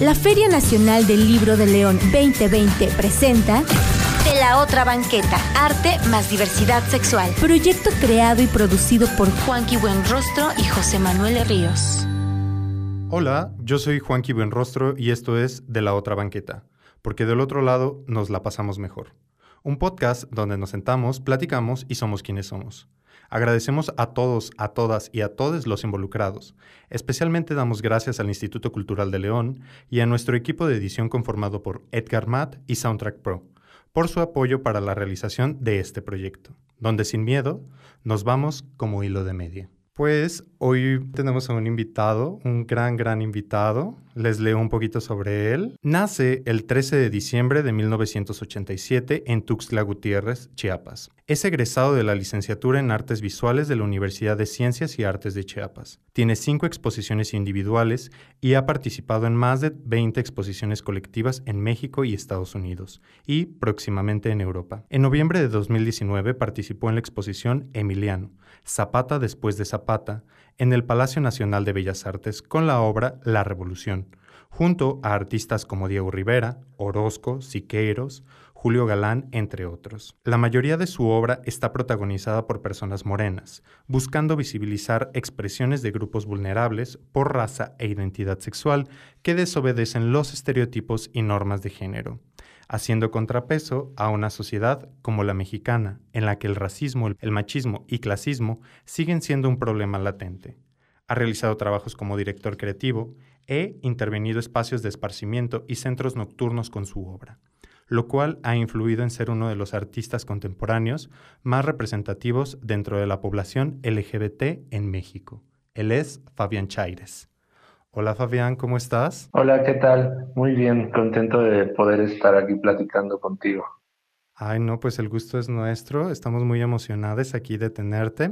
La Feria Nacional del Libro de León 2020 presenta De la otra banqueta, arte más diversidad sexual. Proyecto creado y producido por Juanqui Buenrostro y José Manuel Ríos. Hola, yo soy Juanqui Buenrostro y esto es De la otra banqueta, porque del otro lado nos la pasamos mejor. Un podcast donde nos sentamos, platicamos y somos quienes somos. Agradecemos a todos, a todas y a todos los involucrados. Especialmente damos gracias al Instituto Cultural de León y a nuestro equipo de edición conformado por Edgar Matt y Soundtrack Pro por su apoyo para la realización de este proyecto, donde sin miedo nos vamos como hilo de media. Pues hoy tenemos a un invitado, un gran, gran invitado. Les leo un poquito sobre él. Nace el 13 de diciembre de 1987 en Tuxtla Gutiérrez, Chiapas. Es egresado de la licenciatura en Artes Visuales de la Universidad de Ciencias y Artes de Chiapas. Tiene cinco exposiciones individuales y ha participado en más de 20 exposiciones colectivas en México y Estados Unidos, y próximamente en Europa. En noviembre de 2019 participó en la exposición Emiliano, Zapata después de Zapata, en el Palacio Nacional de Bellas Artes con la obra La Revolución, junto a artistas como Diego Rivera, Orozco, Siqueiros, Julio Galán, entre otros. La mayoría de su obra está protagonizada por personas morenas, buscando visibilizar expresiones de grupos vulnerables por raza e identidad sexual que desobedecen los estereotipos y normas de género, haciendo contrapeso a una sociedad como la mexicana, en la que el racismo, el machismo y clasismo siguen siendo un problema latente. Ha realizado trabajos como director creativo e intervenido espacios de esparcimiento y centros nocturnos con su obra lo cual ha influido en ser uno de los artistas contemporáneos más representativos dentro de la población LGBT en México. Él es Fabián Chaires. Hola Fabián, ¿cómo estás? Hola, ¿qué tal? Muy bien, contento de poder estar aquí platicando contigo. Ay, no, pues el gusto es nuestro, estamos muy emocionados aquí de tenerte.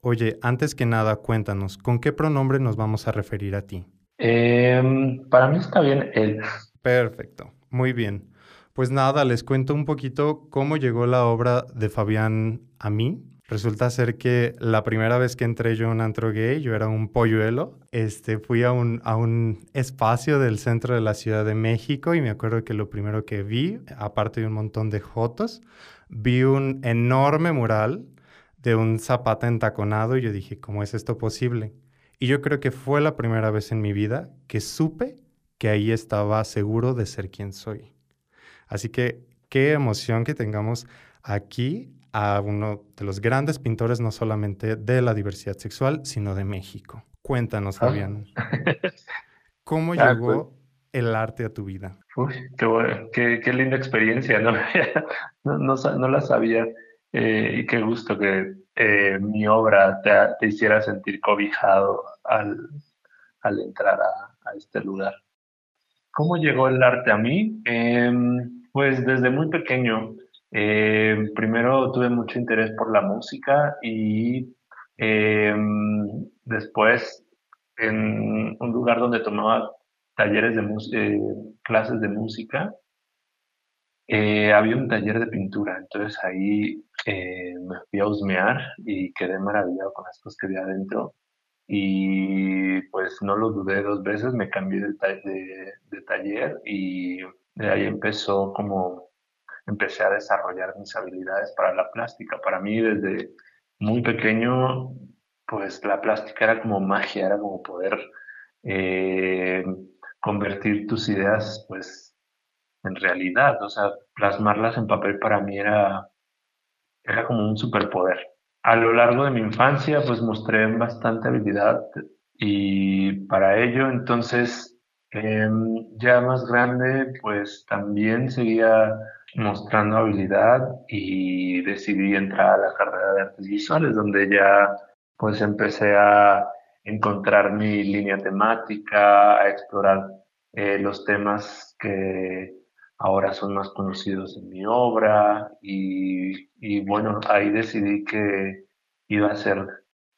Oye, antes que nada, cuéntanos, ¿con qué pronombre nos vamos a referir a ti? Em, para mí está bien él. Perfecto, muy bien. Pues nada, les cuento un poquito cómo llegó la obra de Fabián a mí. Resulta ser que la primera vez que entré yo en un antro gay, yo era un polluelo. Este, fui a un, a un espacio del centro de la Ciudad de México y me acuerdo que lo primero que vi, aparte de un montón de fotos, vi un enorme mural de un zapata entaconado y yo dije, ¿cómo es esto posible? Y yo creo que fue la primera vez en mi vida que supe que ahí estaba seguro de ser quien soy. Así que qué emoción que tengamos aquí a uno de los grandes pintores no solamente de la diversidad sexual, sino de México. Cuéntanos, ah. Fabián, ¿cómo ah, llegó pues. el arte a tu vida? Uy, qué, qué, linda experiencia, no, no, la sabía. Eh, y qué gusto que eh, mi obra te, hiciera sentir cobijado al, al entrar a, este lugar. ¿Cómo llegó el arte a mí? Em, pues desde muy pequeño, eh, primero tuve mucho interés por la música y eh, después en un lugar donde tomaba talleres de eh, clases de música, había un taller de pintura, entonces ahí me fui a husmear y quedé maravillado con las cosas que había adentro. Y pues no lo dudé dos veces, me cambié de, de taller y de ahí empezó como, empecé a desarrollar mis habilidades para la plástica. Para mí desde muy pequeño, pues la plástica era como magia, era como poder eh, convertir tus ideas pues en realidad, o sea, plasmarlas en papel para mí era, era como un superpoder. A lo largo de mi infancia pues mostré bastante habilidad y para ello entonces Em, ya más grande, pues también seguía mostrando habilidad y decidí entrar a la carrera de artes visuales, donde ya pues empecé a encontrar mi línea temática, a explorar eh, los temas que ahora son más conocidos en mi obra y, y bueno, ahí decidí que iba a hacer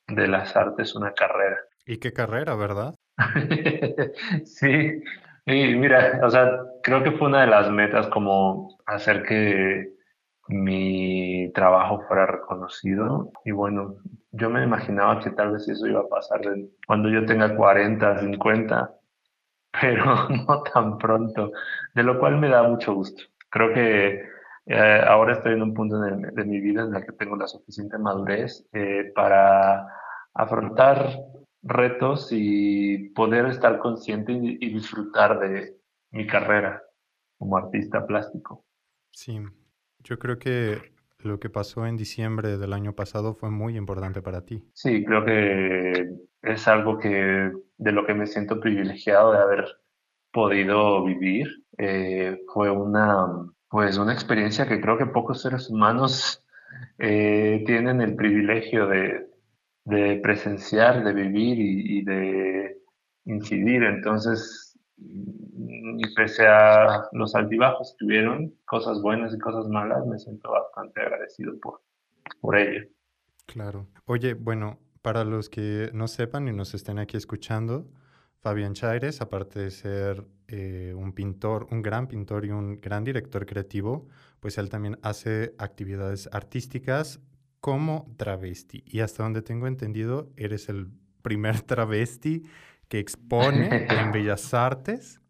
de las artes una carrera. ¿Y qué carrera, verdad? sí, y mira, o sea, creo que fue una de las metas como hacer que mi trabajo fuera reconocido. Y bueno, yo me imaginaba que tal vez eso iba a pasar cuando yo tenga 40, 50. pero no tan pronto, de lo cual me da mucho gusto. Creo que eh, ahora estoy en un punto de, mi vida en el que tengo la suficiente madurez eh, para afrontar retos y poder estar consciente y, y disfrutar de mi carrera como artista plástico. Sí, yo creo que lo que pasó en diciembre del año pasado fue muy importante para ti. Sí, creo que es algo que de lo que me siento privilegiado de haber podido vivir. Eh, fue una, pues una experiencia que creo que pocos seres humanos eh, tienen el privilegio de, de, presenciar, de vivir y, de incidir. Entonces, y pese a los altibajos que tuvieron, cosas buenas y cosas malas, me siento bastante agradecido por, por ello. Claro. Oye, bueno, para los que no sepan y nos estén aquí escuchando, Fabián Chaires, aparte de ser eh, un pintor, un gran pintor y un gran director creativo, pues él también hace actividades artísticas como travesti. Y hasta donde tengo entendido, eres el primer travesti que expone en Bellas Artes.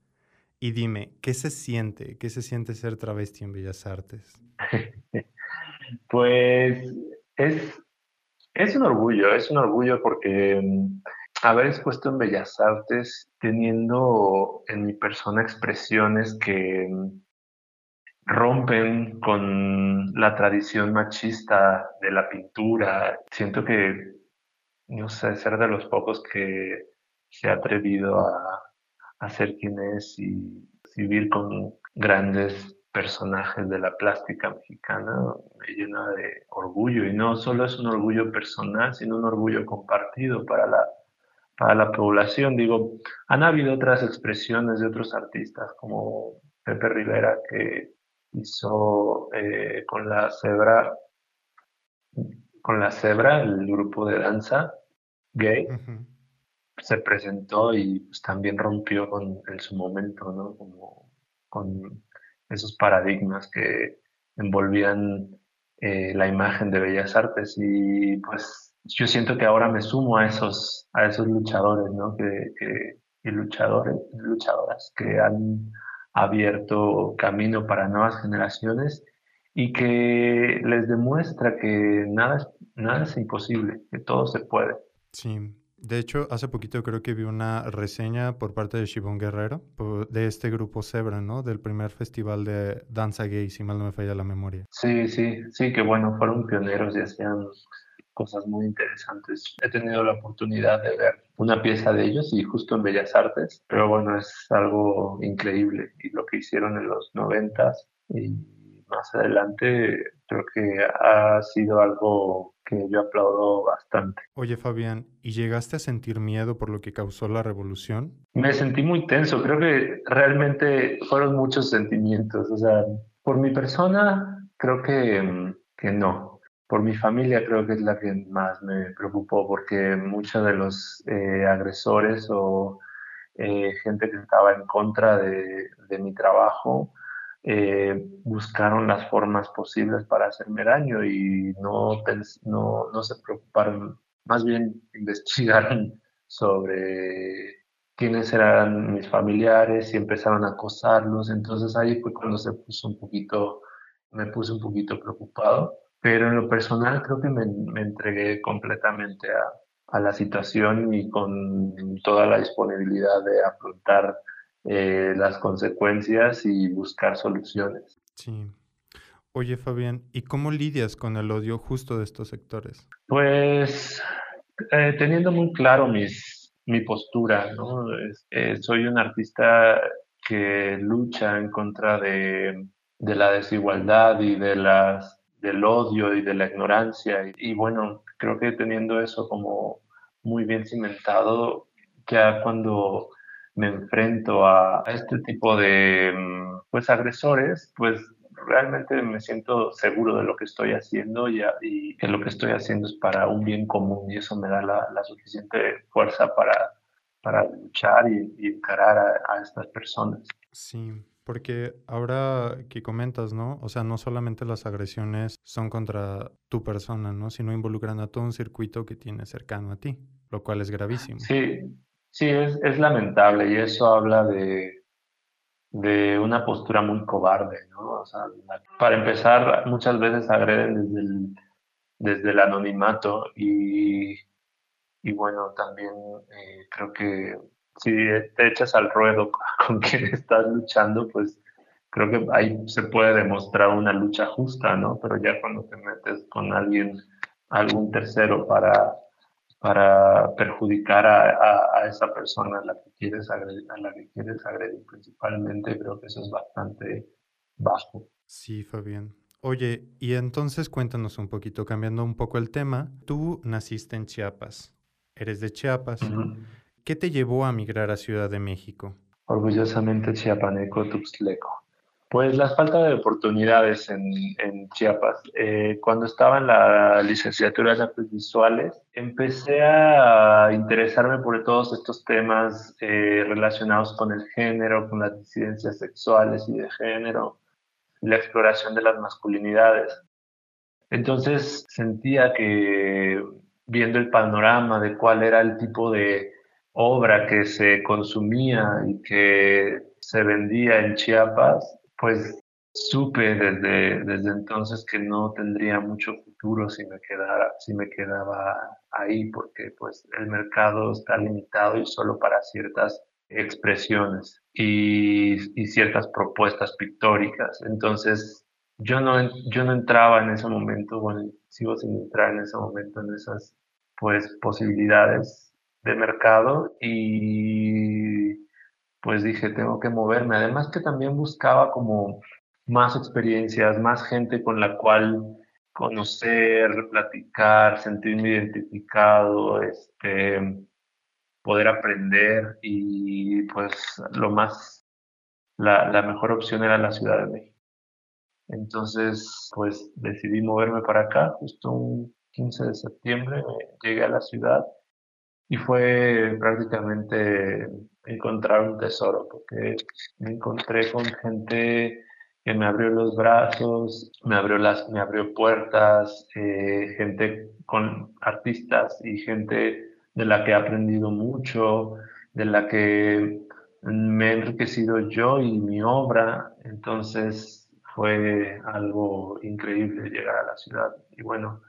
Y dime, ¿qué se siente? ¿Qué se siente ser travesti en Bellas Artes? pues es, es un orgullo, es un orgullo porque mm, haber expuesto en Bellas Artes teniendo en mi persona expresiones que mm, rompen con la tradición machista de la pintura. Siento que, no sé, ser de los pocos que se ha atrevido a, a ser quien es y vivir con grandes personajes de la plástica mexicana me llena de orgullo y no solo es un orgullo personal, sino un orgullo compartido para la, para la población. Digo, han habido otras expresiones de otros artistas como Pepe Rivera que hizo eh, con la cebra con la cebra el grupo de danza gay se presentó y pues, también rompió con, en su momento, ¿no? Como con esos paradigmas que envolvían eh, la imagen de Bellas Artes y pues yo siento que ahora me sumo a esos, a esos luchadores, ¿no? Que, que, y luchadores, luchadoras que han abierto camino para nuevas generaciones y que les demuestra que nada nada es imposible, que todo se puede. Sí, de hecho, hace poquito creo que vi una reseña por parte de Shibon Guerrero, de este grupo Zebra, ¿no? Del primer festival de danza gay, si mal no me falla la memoria. Sí, sí, sí, que bueno, fueron pioneros y hacían cosas muy interesantes. He tenido la oportunidad de ver una pieza de ellos y justo en Bellas Artes, pero bueno, es algo increíble y lo que hicieron en los noventas y más adelante creo que ha sido algo que yo aplaudo bastante. Oye Fabián, ¿y llegaste a sentir miedo por lo que causó la revolución? Me sentí muy tenso, creo que realmente fueron muchos sentimientos, o sea, por mi persona creo que, que no, por mi familia creo que es la que más me preocupó porque muchos de los eh, agresores o eh, gente que estaba en contra de, de mi trabajo, eh, buscaron las formas posibles para hacerme daño y no, no, no se preocuparon, más bien investigaron sobre quiénes eran mis familiares y empezaron a acosarlos. Entonces ahí fue cuando se puso un poquito, me puse un poquito preocupado. Pero en lo personal creo que me, me entregué completamente a, a, la situación y con toda la disponibilidad de afrontar eh, las consecuencias y buscar soluciones. Sí. Oye, Fabián, ¿y cómo lidias con el odio justo de estos sectores? Pues eh, teniendo muy claro mis, mi postura, ¿no? Eh, soy un artista que lucha en contra de, de, la desigualdad y de las, del odio y de la ignorancia. Y, y bueno, creo que teniendo eso como muy bien cimentado, ya cuando me enfrento a, este tipo de mm, pues agresores, pues realmente me siento seguro de lo que estoy haciendo y, y, que lo que estoy haciendo es para un bien común y eso me da la, suficiente fuerza para, para luchar y, y encarar a, a, estas personas. Sí, porque ahora que comentas, ¿no? O sea, no solamente las agresiones son contra tu persona, ¿no? Sino involucran a todo un circuito que tienes cercano a ti, lo cual es gravísimo. Sí, Sí, es, es lamentable y eso habla de, de una postura muy cobarde, ¿no? O sea, para empezar, muchas veces agreden desde el, desde el anonimato y, y bueno, también eh, creo que si te echas al ruedo con quien estás luchando, pues creo que ahí se puede demostrar una lucha justa, ¿no? Pero ya cuando te metes con alguien, algún tercero para, para perjudicar a, a, esa persona a la que quieres agredir, a la que quieres agredir principalmente, creo que eso es bastante bajo. Sí, Fabián. Oye, y entonces cuéntanos un poquito, cambiando un poco el tema. Tú naciste en Chiapas, eres de Chiapas. ¿Qué te llevó a migrar a Ciudad de México? Orgullosamente chiapaneco, tuxtleco. Pues la falta de oportunidades en, Chiapas. Eh, cuando estaba en la licenciatura de artes visuales, empecé a interesarme por todos estos temas eh, relacionados con el género, con las disidencias sexuales y de género, la exploración de las masculinidades. Entonces sentía que viendo el panorama de cuál era el tipo de obra que se consumía y que se vendía en Chiapas, pues supe desde, desde entonces que no tendría mucho futuro si me, quedara, si me quedaba ahí, porque pues el mercado está limitado y solo para ciertas expresiones y, y ciertas propuestas pictóricas. Entonces yo no, yo no entraba en ese momento, bueno, sigo sin entrar en ese momento en esas pues posibilidades de mercado y pues dije, tengo que moverme. Además que también buscaba como más experiencias, más gente con la cual conocer, platicar, sentirme identificado, este, poder aprender y pues lo más, la, la mejor opción era la Ciudad de México. Entonces, pues decidí moverme para acá, justo un 15 de septiembre llegué a la ciudad y fue prácticamente encontrar un tesoro, porque me encontré con gente que me abrió los brazos, me abrió, las, me abrió puertas, eh, gente con artistas y gente de la que he aprendido mucho, de la que me he enriquecido yo y mi obra. Entonces fue algo increíble llegar a la ciudad. Y bueno,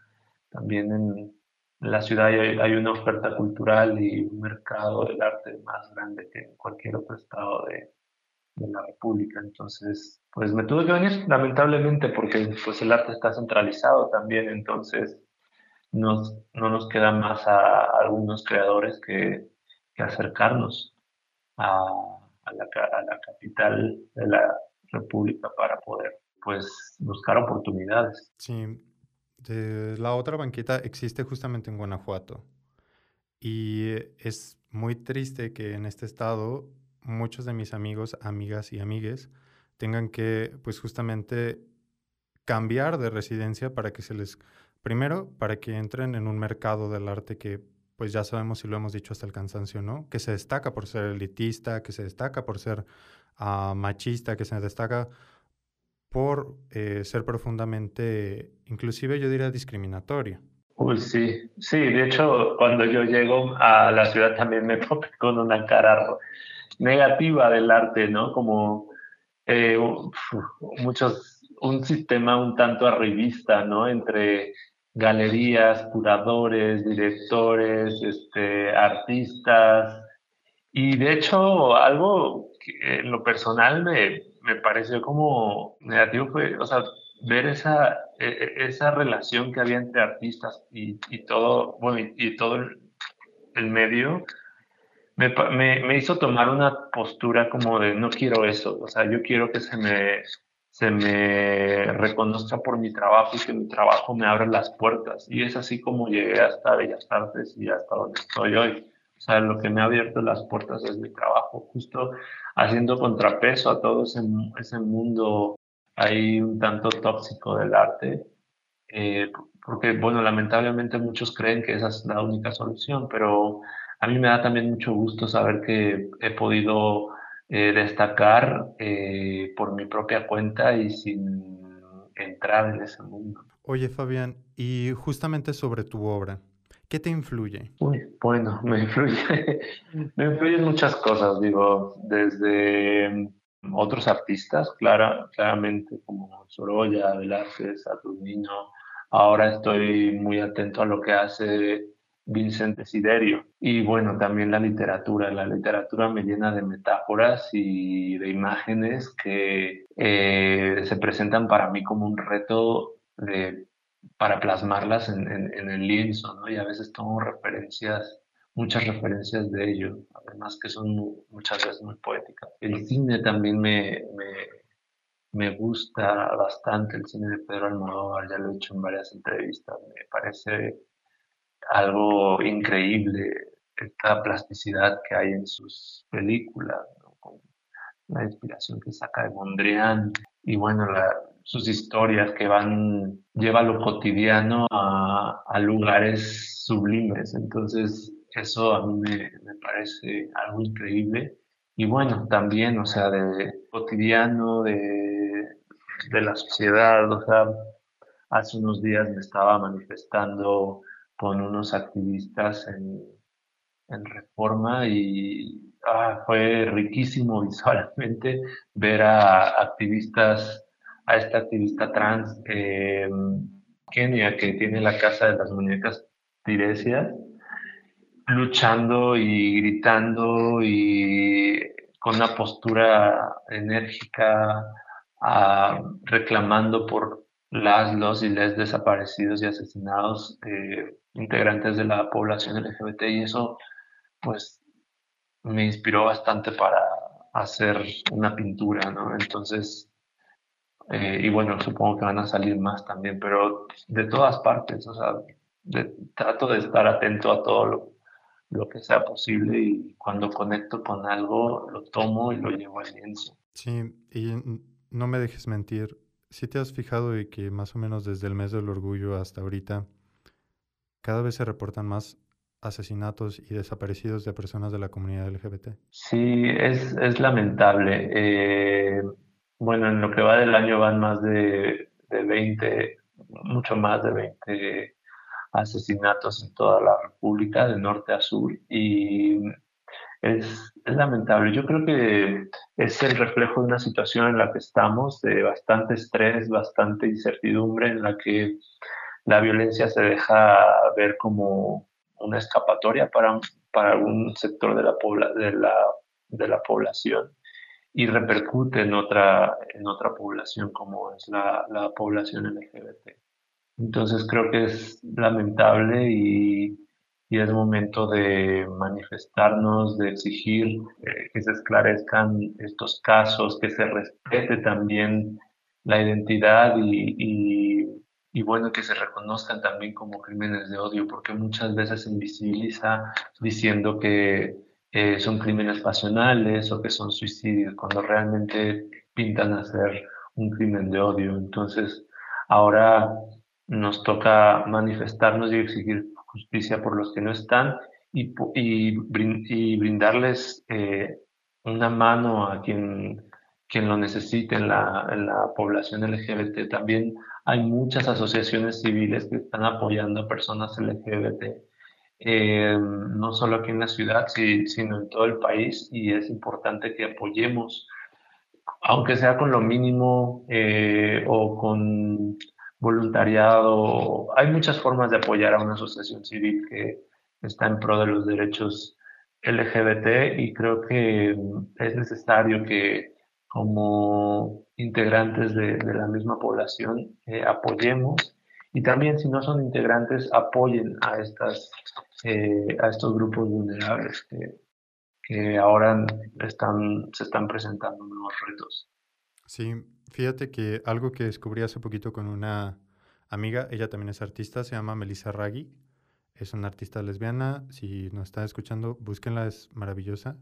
también en, en la ciudad hay, una oferta cultural y un mercado del arte más grande que en cualquier otro estado de, la República. Entonces, pues me tuve que venir, lamentablemente, porque pues el arte está centralizado también, entonces nos, no nos queda más a, algunos creadores que, que acercarnos a, a, la, a, la, capital de la República para poder pues buscar oportunidades. Sí, la otra banqueta existe justamente en Guanajuato. Y es muy triste que en este estado muchos de mis amigos, amigas y amigues tengan que, pues justamente, cambiar de residencia para que se les, primero, para que entren en un mercado del arte que, pues ya sabemos y lo hemos dicho hasta el cansancio, ¿no? Que se destaca por ser elitista, que se destaca por ser ah, machista, que se destaca por eh, ser profundamente, inclusive yo diría discriminatorio. Uy, sí, sí, de hecho cuando yo llego a la ciudad también me pongo con una cara negativa del arte, ¿no? Como eh, muchos, un sistema un tanto arribista, ¿no? Entre galerías, curadores, directores, este, artistas. Y de hecho, algo que en lo personal me, me pareció como negativo fue, o sea, ver esa, e, e, esa relación que había entre artistas y, y todo, bueno, y, todo el, medio, me, me, me, hizo tomar una postura como de no quiero eso, o sea, yo quiero que se me, se me reconozca por mi trabajo y que mi trabajo me abra las puertas. Y es así como llegué hasta Bellas Artes y hasta donde estoy hoy. O sea, lo que me ha abierto las puertas es mi trabajo, justo haciendo contrapeso a todo ese, ese mundo ahí un tanto tóxico del arte. Eh, porque, bueno, lamentablemente muchos creen que esa es la única solución, pero a mí me da también mucho gusto saber que he podido eh, destacar eh, por mi propia cuenta y sin entrar en ese mundo. Oye, Fabián, y justamente sobre tu obra, ¿Qué te influye? Uy, bueno, me influye, influyen muchas cosas, digo, desde mm, otros artistas, clara, claramente como Sorolla, Velázquez, Saturnino. Ahora estoy muy atento a lo que hace Vicente Siderio. Y bueno, también la literatura. La literatura me llena de metáforas y de imágenes que eh, se presentan para mí como un reto de para plasmarlas en, el lienzo, ¿no? Y a veces tomo referencias, muchas referencias de ello, además que son muchas veces muy poéticas. El cine también me, me, gusta bastante, el cine de Pedro Almodóvar, ya lo he hecho en varias entrevistas, me parece algo increíble esta plasticidad que hay en sus películas, la inspiración que saca de Mondrian y bueno, la, sus historias que van, lleva lo cotidiano a, lugares sublimes. Entonces, eso a mí me, me, parece algo increíble. Y bueno, también, o sea, de cotidiano, de, de la sociedad, o sea, hace unos días me estaba manifestando con unos activistas en, en Reforma y ah, fue riquísimo visualmente ver a activistas a esta activista trans eh, Kenia que tiene la casa de las muñecas Tiresia, luchando y gritando y con una postura enérgica, ah, reclamando por las, los y les desaparecidos y asesinados eh, integrantes de la población LGBT y eso pues me inspiró bastante para hacer una pintura, ¿no? Entonces eh, y bueno, supongo que van a salir más también, pero de todas partes, o sea, trato de estar atento a todo lo, lo, que sea posible y cuando conecto con algo lo tomo y lo llevo al lienzo. Sí, y no me dejes mentir, si te has fijado de que más o menos desde el mes del orgullo hasta ahorita, cada vez se reportan más asesinatos y desaparecidos de personas de la comunidad LGBT. Sí, es, es lamentable. Eh, bueno, en lo que va del año van más de, de 20, mucho más de 20 asesinatos en toda la República, de norte a sur, y es, es, lamentable. Yo creo que es el reflejo de una situación en la que estamos, de bastante estrés, bastante incertidumbre, en la que la violencia se deja ver como una escapatoria para, para algún sector de la, de la, de la población y repercute en otra, en otra población como es la, la población LGBT. Entonces creo que es lamentable y, y es momento de manifestarnos, de exigir eh, que se esclarezcan estos casos, que se respete también la identidad y, y, y, bueno, que se reconozcan también como crímenes de odio, porque muchas veces se invisibiliza diciendo que eh, son crímenes pasionales o que son suicidios, cuando realmente pintan a ser un crimen de odio. Entonces, ahora nos toca manifestarnos y exigir justicia por los que no están y, y, brindarles eh, una mano a quien, quien lo necesite en la, en la población LGBT. También hay muchas asociaciones civiles que están apoyando a personas LGBT eh, no solo aquí en la ciudad, sino en todo el país y es importante que apoyemos, aunque sea con lo mínimo eh, o con voluntariado. Hay muchas formas de apoyar a una asociación civil que está en pro de los derechos LGBT y creo que es necesario que como integrantes de, la misma población eh, apoyemos y también si no son integrantes apoyen a estas eh, a estos grupos vulnerables que, ahora están, se están presentando nuevos retos. Sí, fíjate que algo que descubrí hace poquito con una amiga, ella también es artista, se llama Melissa Raggi, es una artista lesbiana, si nos están escuchando, búsquenla, es maravillosa.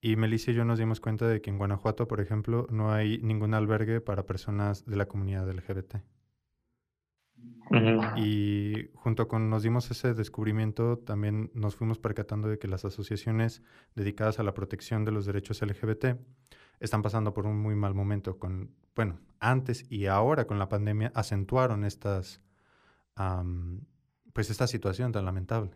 Y Melissa y yo nos dimos cuenta de que en Guanajuato, por ejemplo, no hay ningún albergue para personas de la comunidad LGBT. Y junto con nos dimos ese descubrimiento, también nos fuimos percatando de que las asociaciones dedicadas a la protección de los derechos LGBT están pasando por un muy mal momento. Con, bueno, antes y ahora con la pandemia acentuaron estas, pues esta situación tan lamentable.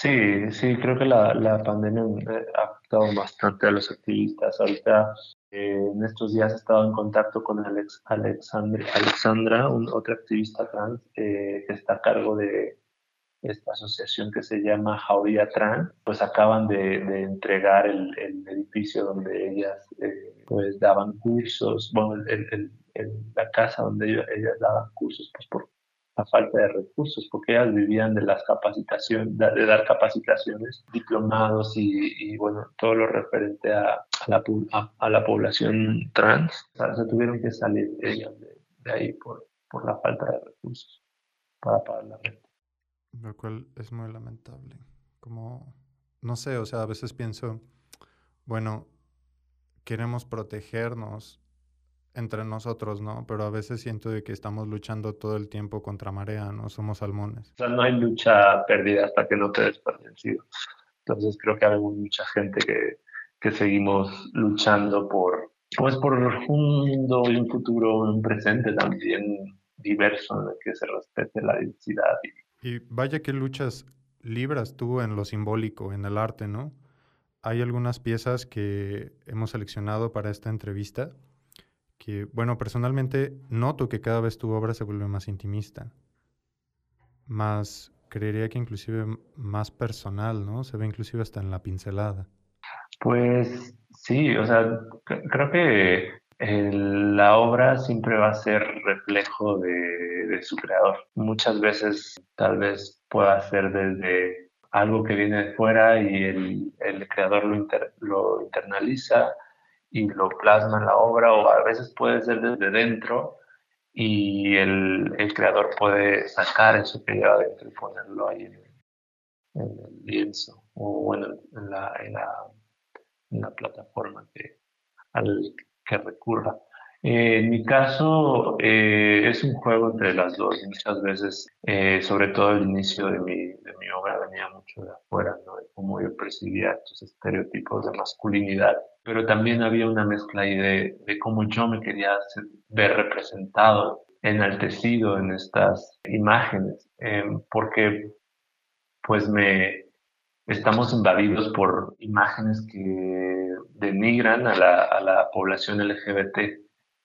Sí, sí, creo que la, la pandemia eh, ha afectado bastante a los activistas. Ahorita, eh, en estos días he estado en contacto con Alex, Alexandre, Alexandra, un, otra activista trans eh, que está a cargo de esta asociación que se llama Jauría Trans. Pues acaban de, de entregar el, el, edificio donde ellas pues daban cursos, bueno, el, la casa donde ellas daban cursos pues por falta de recursos, porque ellas vivían de las capacitaciones, de, dar capacitaciones, diplomados y, bueno, todo lo referente a, la, a, la, población trans. O se tuvieron que salir ellas de, ahí por, por la falta de recursos para pagar la renta. Lo cual es muy lamentable. Como, no sé, o sea, a veces pienso, bueno, queremos protegernos entre nosotros, ¿no? Pero a veces siento de que estamos luchando todo el tiempo contra marea, ¿no? Somos salmones. O sea, no hay lucha perdida hasta que no te des por vencido. Entonces creo que hay mucha gente que, que seguimos luchando por, pues por un mundo y un futuro, un presente también diverso en el que se respete la diversidad. Y, y vaya que luchas libras tú en lo simbólico, en el arte, ¿no? Hay algunas piezas que hemos seleccionado para esta entrevista que, bueno, personalmente noto que cada vez tu obra se vuelve más intimista, más, creería que inclusive más personal, ¿no? Se ve inclusive hasta en la pincelada. Pues sí, o sea, creo que la obra siempre va a ser reflejo de, su creador. Muchas veces tal vez pueda ser desde algo que viene de fuera y el, creador lo, lo internaliza y lo plasma en la obra o a veces puede ser desde dentro y el, el creador puede sacar eso que lleva dentro y ponerlo ahí en, el lienzo o bueno, en la, en la, en la plataforma que, al que recurra. Eh, en mi caso eh, es un juego entre las dos. Muchas veces, eh, sobre todo el inicio de mi, de mi obra venía mucho de afuera, ¿no? de cómo yo percibía estos estereotipos de masculinidad, pero también había una mezcla ahí de, de cómo yo me quería ver representado, enaltecido en estas imágenes, porque pues me estamos invadidos por imágenes que denigran a la, a la población LGBT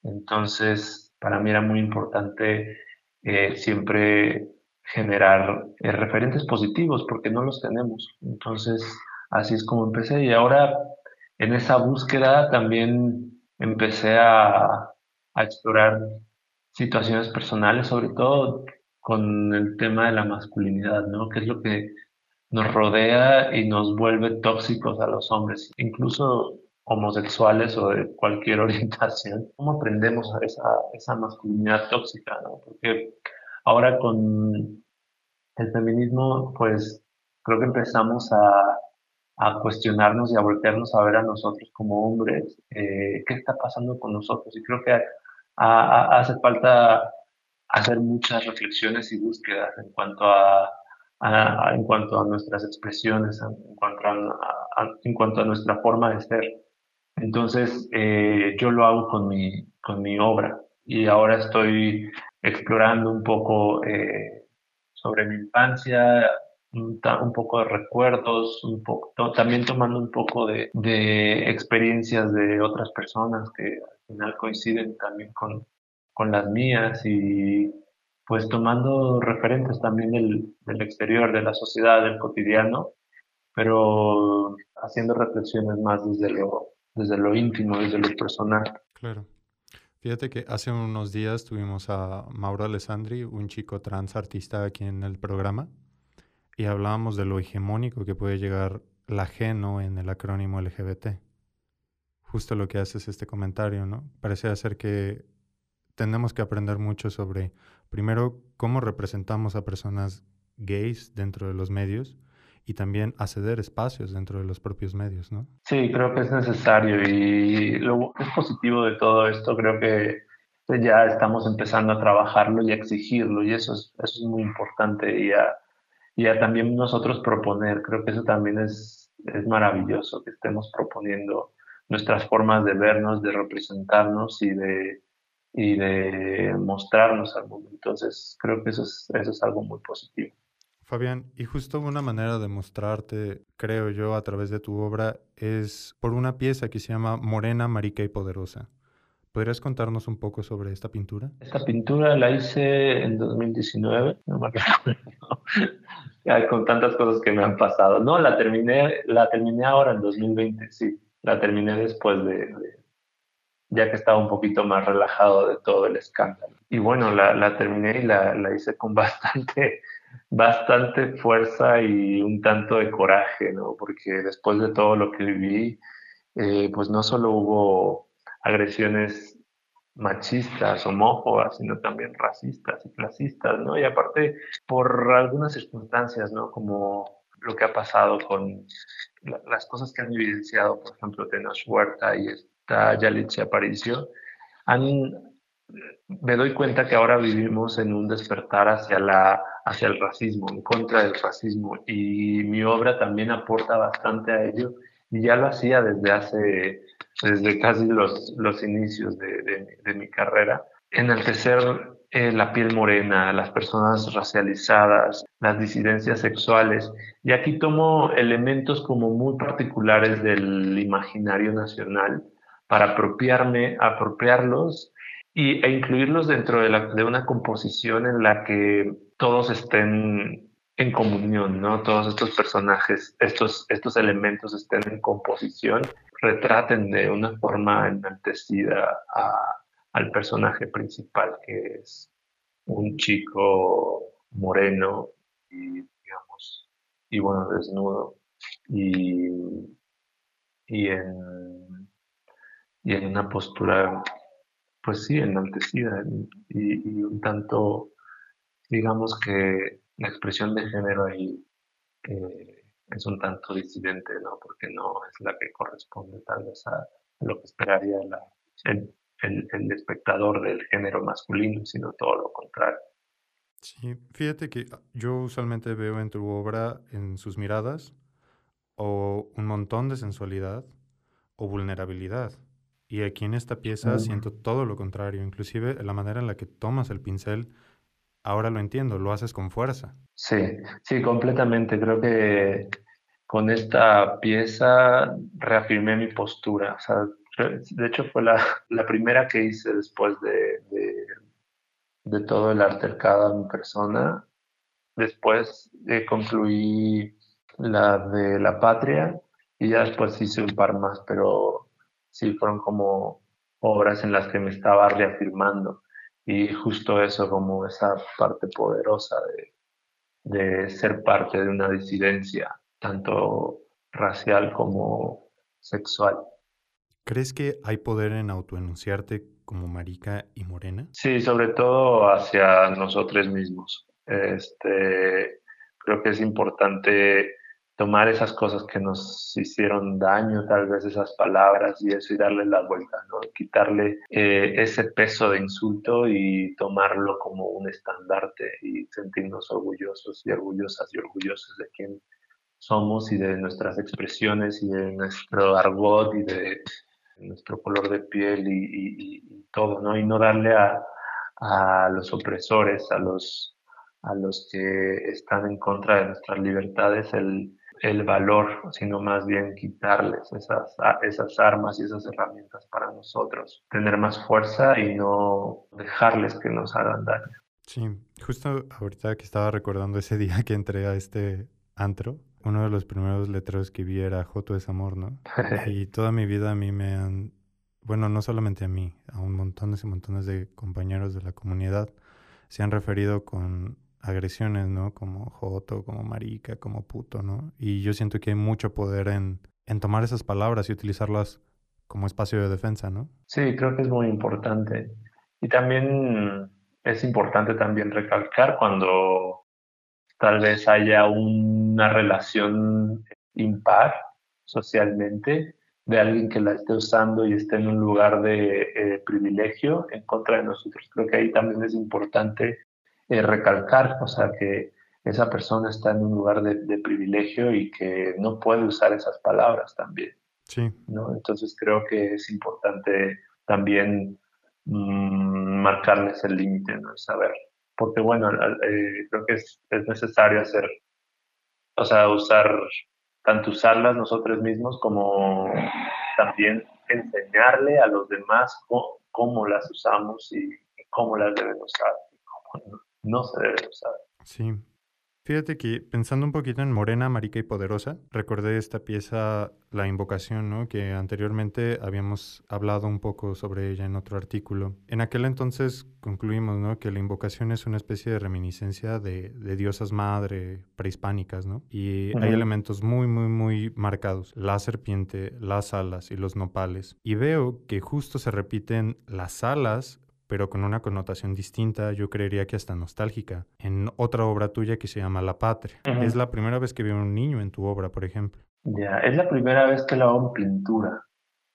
entonces, para mí era muy importante eh, siempre generar eh, referentes positivos porque no los tenemos. Entonces, así es como empecé. Y ahora, en esa búsqueda, también empecé a, a explorar situaciones personales, sobre todo con el tema de la masculinidad, ¿no? Que es lo que nos rodea y nos vuelve tóxicos a los hombres. Incluso homosexuales o de cualquier orientación, ¿cómo aprendemos a esa, esa masculinidad tóxica? ¿no? Porque ahora con el feminismo, pues creo que empezamos a, a cuestionarnos y a voltearnos a ver a nosotros como hombres, eh, qué está pasando con nosotros. Y creo que hace falta hacer muchas reflexiones y búsquedas en cuanto a, en cuanto a nuestras expresiones, en cuanto a, en cuanto a nuestra forma de ser. Entonces, eh, yo lo hago con mi, con mi obra. Y ahora estoy explorando un poco eh, sobre mi infancia, un, poco de recuerdos, un poco, también tomando un poco de, experiencias de otras personas que al final coinciden también con, con las mías y pues tomando referentes también del, del exterior, de la sociedad, del cotidiano, pero haciendo reflexiones más desde lo, desde lo íntimo, desde lo personal. Claro. Fíjate que hace unos días tuvimos a Mauro Alessandri, un chico trans artista aquí en el programa, y hablábamos de lo hegemónico que puede llegar la geno en el acrónimo LGBT. Justo lo que hace es este comentario, ¿no? Parece ser que tenemos que aprender mucho sobre, primero, cómo representamos a personas gays dentro de los medios y también acceder espacios dentro de los propios medios, ¿no? Sí, creo que es necesario y lo es positivo de todo esto, creo que ya estamos empezando a trabajarlo y a exigirlo y eso es, eso es muy importante y a, a también nosotros proponer, creo que eso también es, es maravilloso, que estemos proponiendo nuestras formas de vernos, de representarnos y de, y de mostrarnos al mundo. Entonces, creo que eso es, eso es algo muy positivo. Fabián, y justo una manera de mostrarte, creo yo, a través de tu obra es por una pieza que se llama Morena, Marica y Poderosa. ¿Podrías contarnos un poco sobre esta pintura? Esta pintura la hice en 2019, no me con tantas cosas que me han pasado. No, la terminé, la terminé ahora en 2020, sí. La terminé después de, ya que estaba un poquito más relajado de todo el escándalo. Y bueno, la, terminé y la hice con bastante bastante fuerza y un tanto de coraje, ¿no? Porque después de todo lo que viví, eh, pues no solo hubo agresiones machistas, homófobas, sino también racistas y clasistas, ¿no? Y aparte, por algunas circunstancias, ¿no? Como lo que ha pasado con las cosas que han evidenciado, por ejemplo, Tenoch Huerta y esta Yalitza Aparicio, han, me doy cuenta que ahora vivimos en un despertar hacia, la, hacia el racismo, en contra del racismo, y mi obra también aporta bastante a ello, y ya lo hacía desde hace, desde casi los, los inicios de, de, mi carrera, enaltecer eh, la piel morena, las personas racializadas, las disidencias sexuales, y aquí tomo elementos como muy particulares del imaginario nacional para apropiarme, apropiarlos y, e incluirlos dentro de, la, de, una composición en la que todos estén en comunión, ¿no? Todos estos personajes, estos, estos elementos estén en composición, retraten de una forma enaltecida al personaje principal, que es un chico moreno y, digamos, y bueno, desnudo, y, y, en, y en una postura pues sí, enaltecida y, un tanto, digamos que la expresión de género ahí es un tanto disidente, ¿no? Porque no es la que corresponde tal vez a, lo que esperaría el, el, espectador del género masculino, sino todo lo contrario. Sí, fíjate que yo usualmente veo en tu obra, en sus miradas, o un montón de sensualidad o vulnerabilidad. Y aquí en esta pieza siento todo lo contrario, inclusive la manera en la que tomas el pincel, ahora lo entiendo, lo haces con fuerza. Sí, sí, completamente. Creo que con esta pieza reafirmé mi postura. O sea, de hecho fue la, la primera que hice después de, de, todo el altercado en persona. Después eh, concluí la de la patria y ya después hice un par más, pero sí fueron como obras en las que me estaba reafirmando y justo eso como esa parte poderosa de, de ser parte de una disidencia, tanto racial como sexual. ¿Crees que hay poder en autoenunciarte como marica y morena? Sí, sobre todo hacia nosotros mismos. Este, creo que es importante tomar esas cosas que nos hicieron daño, tal vez esas palabras y eso, y darle la vuelta, ¿no? Quitarle eh, ese peso de insulto y tomarlo como un estandarte y sentirnos orgullosos y orgullosas y orgullosos de quién somos y de nuestras expresiones y de nuestro argot y de nuestro color de piel y, todo, ¿no? Y no darle a, a los opresores, a los, a los que están en contra de nuestras libertades, el, el valor, sino más bien quitarles esas, esas armas y esas herramientas para nosotros, tener más fuerza y no dejarles que nos hagan daño. Sí, justo ahorita que estaba recordando ese día que entré a este antro, uno de los primeros letreros que vi era Joto es amor, ¿no? y toda mi vida a mí me han, bueno, no solamente a mí, a un montones y montones de compañeros de la comunidad se han referido con agresiones, ¿no? Como joto, como marica, como puto, ¿no? Y yo siento que hay mucho poder en, en tomar esas palabras y utilizarlas como espacio de defensa, ¿no? Sí, creo que es muy importante. Y también es importante también recalcar cuando tal vez haya una relación impar socialmente de alguien que la esté usando y esté en un lugar de eh, privilegio en contra de nosotros. Creo que ahí también es importante eh, recalcar, o sea, que esa persona está en un lugar de, privilegio y que no puede usar esas palabras también. Sí. ¿no? Entonces creo que es importante también mm, marcarles el límite, ¿no? saber, porque bueno, eh, creo que es, es, necesario hacer, o sea, usar, tanto usarlas nosotros mismos como también enseñarle a los demás cómo, cómo las usamos y cómo las deben usar y cómo no se deben usar. Sí, Fíjate que pensando un poquito en Morena, Marica y Poderosa, recordé esta pieza, La Invocación, ¿no? que anteriormente habíamos hablado un poco sobre ella en otro artículo. En aquel entonces concluimos ¿no? que la invocación es una especie de reminiscencia de, diosas madre prehispánicas, ¿no? Y hay elementos muy, muy, muy marcados. La serpiente, las alas y los nopales. Y veo que justo se repiten las alas pero con una connotación distinta, yo creería que hasta nostálgica, en otra obra tuya que se llama La Patria. Es la primera vez que veo un niño en tu obra, por ejemplo. Ya, es la primera vez que lo hago en pintura,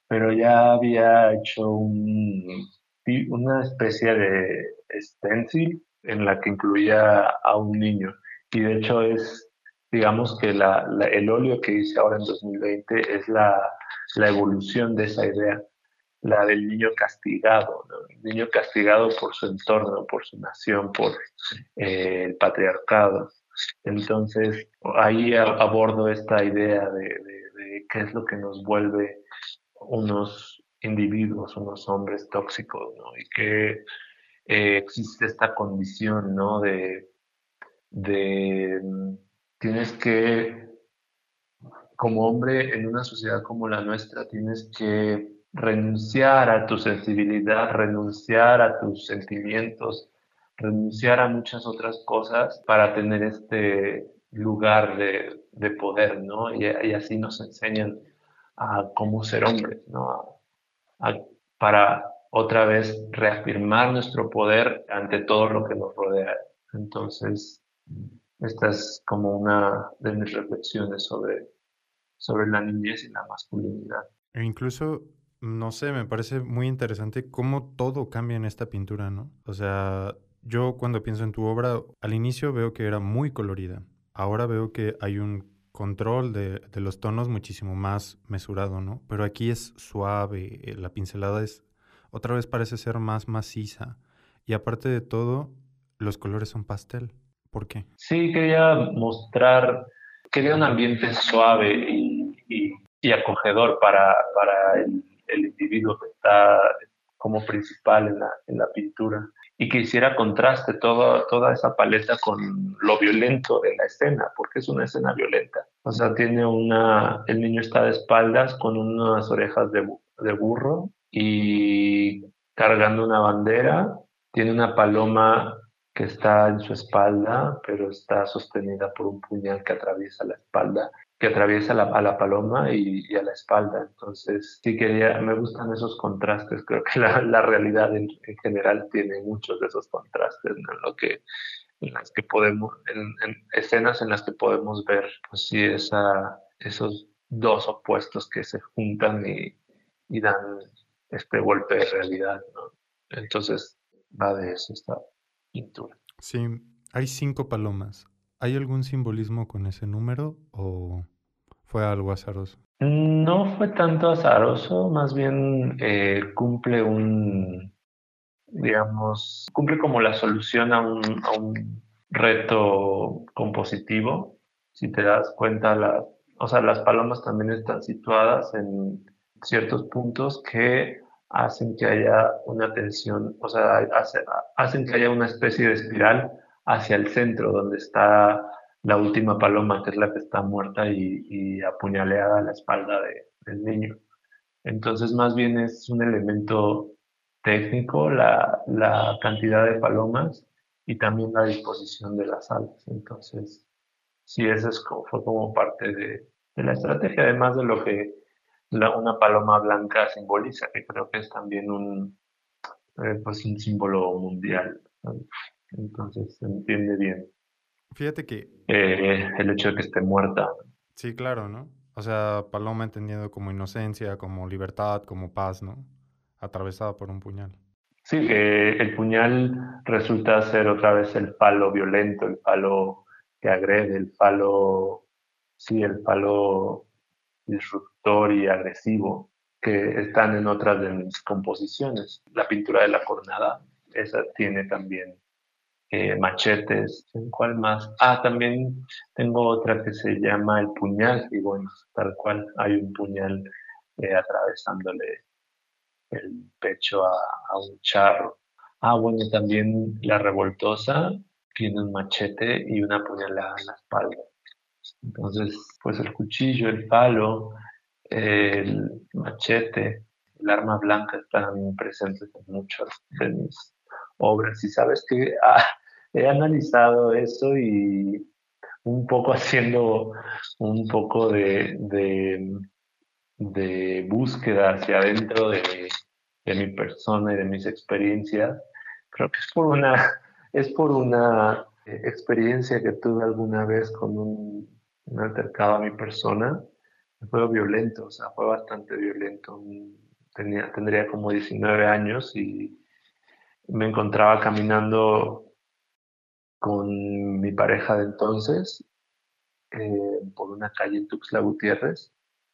pero ya había hecho una especie de stencil en la que incluía a un niño. Y de hecho es, digamos que la, el óleo que hice ahora en 2020 es la, la evolución de esa idea la del niño castigado, el niño castigado por su entorno, por su nación, por eh, el patriarcado. Entonces, ahí abordo esta idea de, qué es lo que nos vuelve unos individuos, unos hombres tóxicos, ¿no? Y que eh, existe esta condición, ¿no? De, de, tienes que, como hombre en una sociedad como la nuestra, tienes que renunciar a tu sensibilidad, renunciar a tus sentimientos, renunciar a muchas otras cosas para tener este lugar de, poder, ¿no? Y, así nos enseñan a cómo ser hombres, ¿no? para otra vez reafirmar nuestro poder ante todo lo que nos rodea. Entonces, esta es como una de mis reflexiones sobre, sobre la niñez y la masculinidad. E incluso no sé, me parece muy interesante cómo todo cambia en esta pintura, ¿no? O sea, yo cuando pienso en tu obra, al inicio veo que era muy colorida. Ahora veo que hay un control de, los tonos muchísimo más mesurado, ¿no? Pero aquí es suave, eh, la pincelada es, otra vez parece ser más maciza. Y aparte de todo, los colores son pastel. ¿Por qué? Sí, quería mostrar, quería un ambiente suave y, acogedor para, para el el individuo que está como principal en la, en la pintura. Y que hiciera contraste todo, toda esa paleta con lo violento de la escena, porque es una escena violenta. O sea, tiene una, el niño está de espaldas con unas orejas de, de burro y cargando una bandera, tiene una paloma que está en su espalda, pero está sostenida por un puñal que atraviesa la espalda que atraviesa a la paloma y, a la espalda. Entonces, sí quería, me gustan esos contrastes. Creo que la, realidad en, general tiene muchos de esos contrastes, en lo que en las que podemos, en, escenas en las que podemos ver, pues sí, esa, esos dos opuestos que se juntan y, y dan este golpe de realidad, ¿no? Entonces, va de eso esta pintura. Sí, hay cinco palomas. ¿Hay algún simbolismo con ese número o fue algo azaroso? No fue tanto azaroso, más bien eh, cumple un, digamos, cumple como la solución a un, reto compositivo. Si te das cuenta, o sea, las palomas también están situadas en ciertos puntos que hacen que haya una tensión, o sea, hacen que haya una especie de espiral hacia el centro, donde está la última paloma, que es la que está muerta y, apuñaleada a la espalda del niño. Entonces, más bien es un elemento técnico la, cantidad de palomas y también la disposición de las alas. Entonces, sí, eso es fue como parte de, la estrategia, además de lo que una paloma blanca simboliza, que creo que es también un, eh, pues un símbolo mundial. Entonces se entiende bien. Fíjate que... Eh, el hecho de que esté muerta. Sí, claro, ¿no? O sea, Paloma entendiendo como inocencia, como libertad, como paz, ¿no? Atravesada por un puñal. Sí, el puñal resulta ser otra vez el palo violento, el palo que agrede, el palo, sí, el palo disruptor y agresivo que están en otras de mis composiciones. La pintura de la jornada, esa tiene también eh, machetes, ¿en cuál más? Ah, también tengo otra que se llama el puñal, y bueno, tal cual hay un puñal eh, atravesándole el pecho a, a, un charro. Ah, bueno, también la revoltosa tiene un machete y una puñalada en la espalda. Entonces, pues el cuchillo, el palo, el machete, el arma blanca están presentes en muchas de mis obras. Y sabes que ah, he analizado eso y un poco haciendo un poco de, búsqueda hacia adentro de, de, mi persona y de mis experiencias. Creo que es por una, es por una experiencia que tuve alguna vez con un, un altercado a mi persona. Fue violento, o sea, fue bastante violento. Tenía, tendría como 19 años y me encontraba caminando con mi pareja de entonces eh, por una calle en Tuxtla Gutiérrez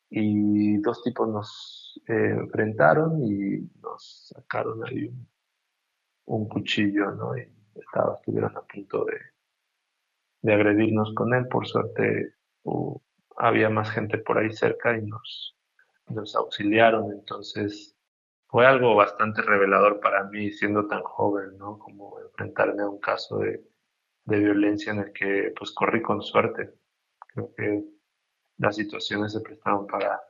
y dos tipos nos eh, enfrentaron y nos sacaron ahí un, cuchillo, ¿no? Y estaba, estuvieron a punto de, de agredirnos con él. Por suerte había más gente por ahí cerca y nos, nos auxiliaron. Entonces fue algo bastante revelador para mí siendo tan joven, ¿no? Como enfrentarme a un caso de, de violencia en el que pues corrí con suerte. Creo que las situaciones se prestaron para,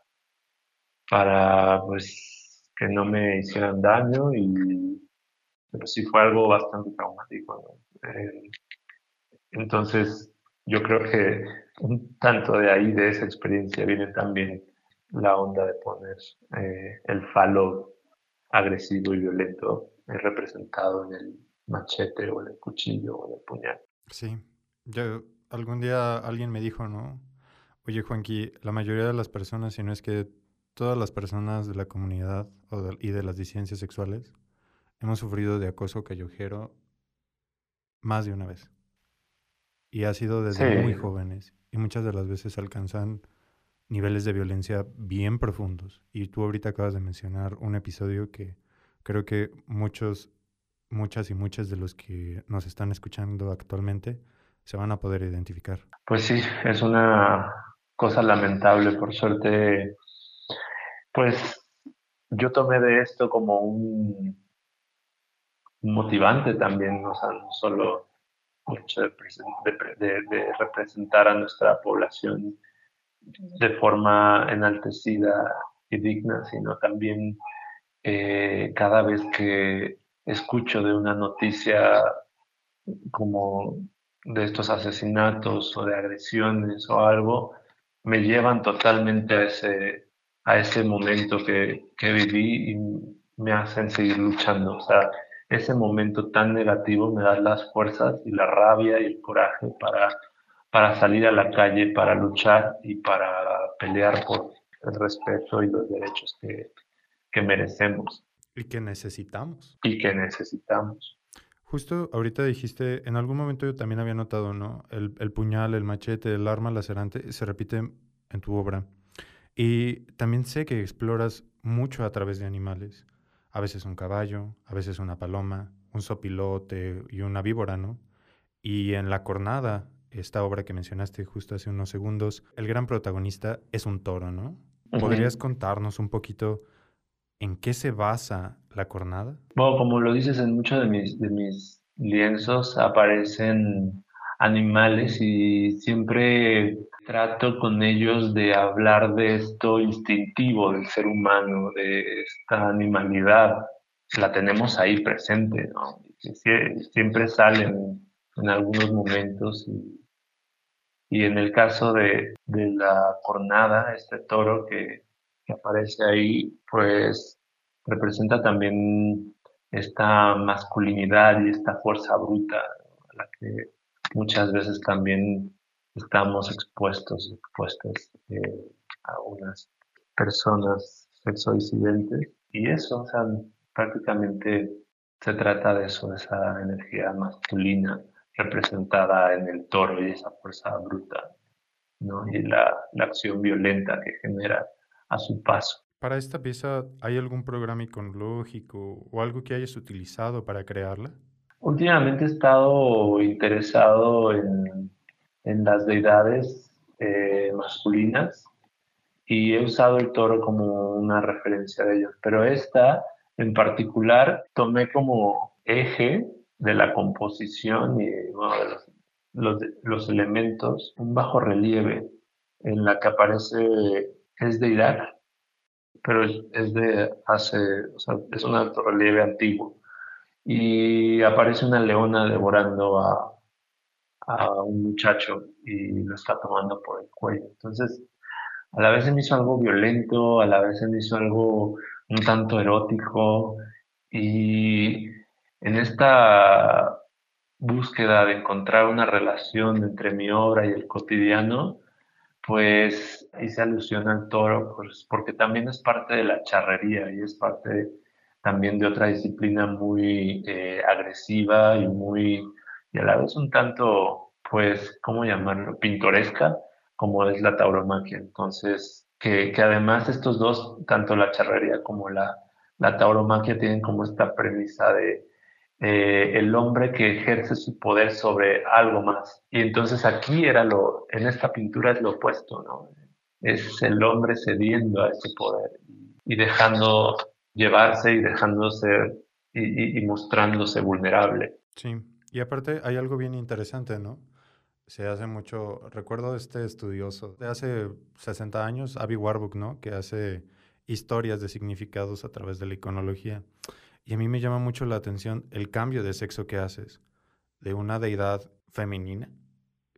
para pues que no me hicieran daño y pero sí fue algo bastante traumático. Eh, entonces yo creo que un tanto de ahí, de esa experiencia, viene también la onda de poner eh, el falo agresivo y violento representado en el machete o en el cuchillo o en el puñal. Sí, yo algún día alguien me dijo, ¿no? Oye, Juanqui, la mayoría de las personas, si no es que todas las personas de la comunidad y de las disidencias sexuales, hemos sufrido de acoso callejero más de una vez. Y ha sido desde muy jóvenes. Y muchas de las veces alcanzan niveles de violencia bien profundos. Y tú ahorita acabas de mencionar un episodio que creo que muchos muchas y muchas de los que nos están escuchando actualmente se van a poder identificar. Pues sí, es una cosa lamentable. Por suerte, pues yo tomé de esto como un motivante también, no solo el hecho de, representar a nuestra población de forma enaltecida y digna, sino también eh, cada vez que escucho de una noticia como de estos asesinatos o de agresiones o algo, me llevan totalmente a ese, a ese momento que, que viví y me hacen seguir luchando. O sea, ese momento tan negativo me da las fuerzas y la rabia y el coraje para, para salir a la calle, para luchar y para pelear por el respeto y los derechos que, que merecemos. Y que necesitamos. Y que necesitamos. Justo ahorita dijiste, en algún momento yo también había notado, ¿no? El, el puñal, el machete, el arma lacerante se repite en tu obra. Y también sé que exploras mucho a través de animales. A veces un caballo, a veces una paloma, un sopilote y una víbora, ¿no? Y en La Cornada, esta obra que mencionaste justo hace unos segundos, el gran protagonista es un toro, ¿no? ¿Podrías contarnos un poquito ¿En qué se basa la cornada? Bueno, como lo dices en muchos de mis, de mis lienzos, aparecen animales y siempre trato con ellos de hablar de esto instintivo del ser humano, de esta animalidad. La tenemos ahí presente, ¿no? siempre salen en algunos momentos y, y en el caso de, de la cornada, este toro que que aparece ahí, pues representa también esta masculinidad y esta fuerza bruta a la que muchas veces también estamos expuestos, expuestas eh, a unas personas sexodisidentes. Y eso, o sea, prácticamente se trata de eso, de esa energía masculina representada en el toro y esa fuerza bruta, ¿no? Y la, la acción violenta que genera a su paso. Para esta pieza, ¿hay algún programa iconológico o algo que hayas utilizado para crearla? Últimamente he estado interesado en, en las deidades eh, masculinas y he usado el toro como una referencia de ellos, pero esta en particular tomé como eje de la composición y de los, los, elementos un bajo relieve en la que aparece, es de Irak, pero es, de hace, es un alto relieve antiguo. Y aparece una leona devorando a, a un muchacho y lo está tomando por el cuello. Entonces, a la vez se me hizo algo violento, a la vez se me hizo algo un tanto erótico y en esta búsqueda de encontrar una relación entre mi obra y el cotidiano, pues hice alusión al toro, pues, porque también es parte de la charrería y es parte también de otra disciplina muy eh, agresiva y muy, y a la vez un tanto, pues, ¿cómo llamarlo? Pintoresca, como es la tauromaquia. Entonces, que, que además estos dos, tanto la charrería como la, la tauromaquia, tienen como esta premisa de eh, el hombre que ejerce su poder sobre algo más. Y entonces aquí era lo, en esta pintura es lo opuesto, ¿no? Es el hombre cediendo a ese poder y dejando llevarse y dejándose y, y, mostrándose vulnerable. Sí, y aparte hay algo bien interesante, ¿no? Se hace mucho, recuerdo este estudioso de hace 60 años, Avi Warburg, ¿no? Que hace historias de significados a través de la iconología. Y a mí me llama mucho la atención el cambio de sexo que haces de una deidad femenina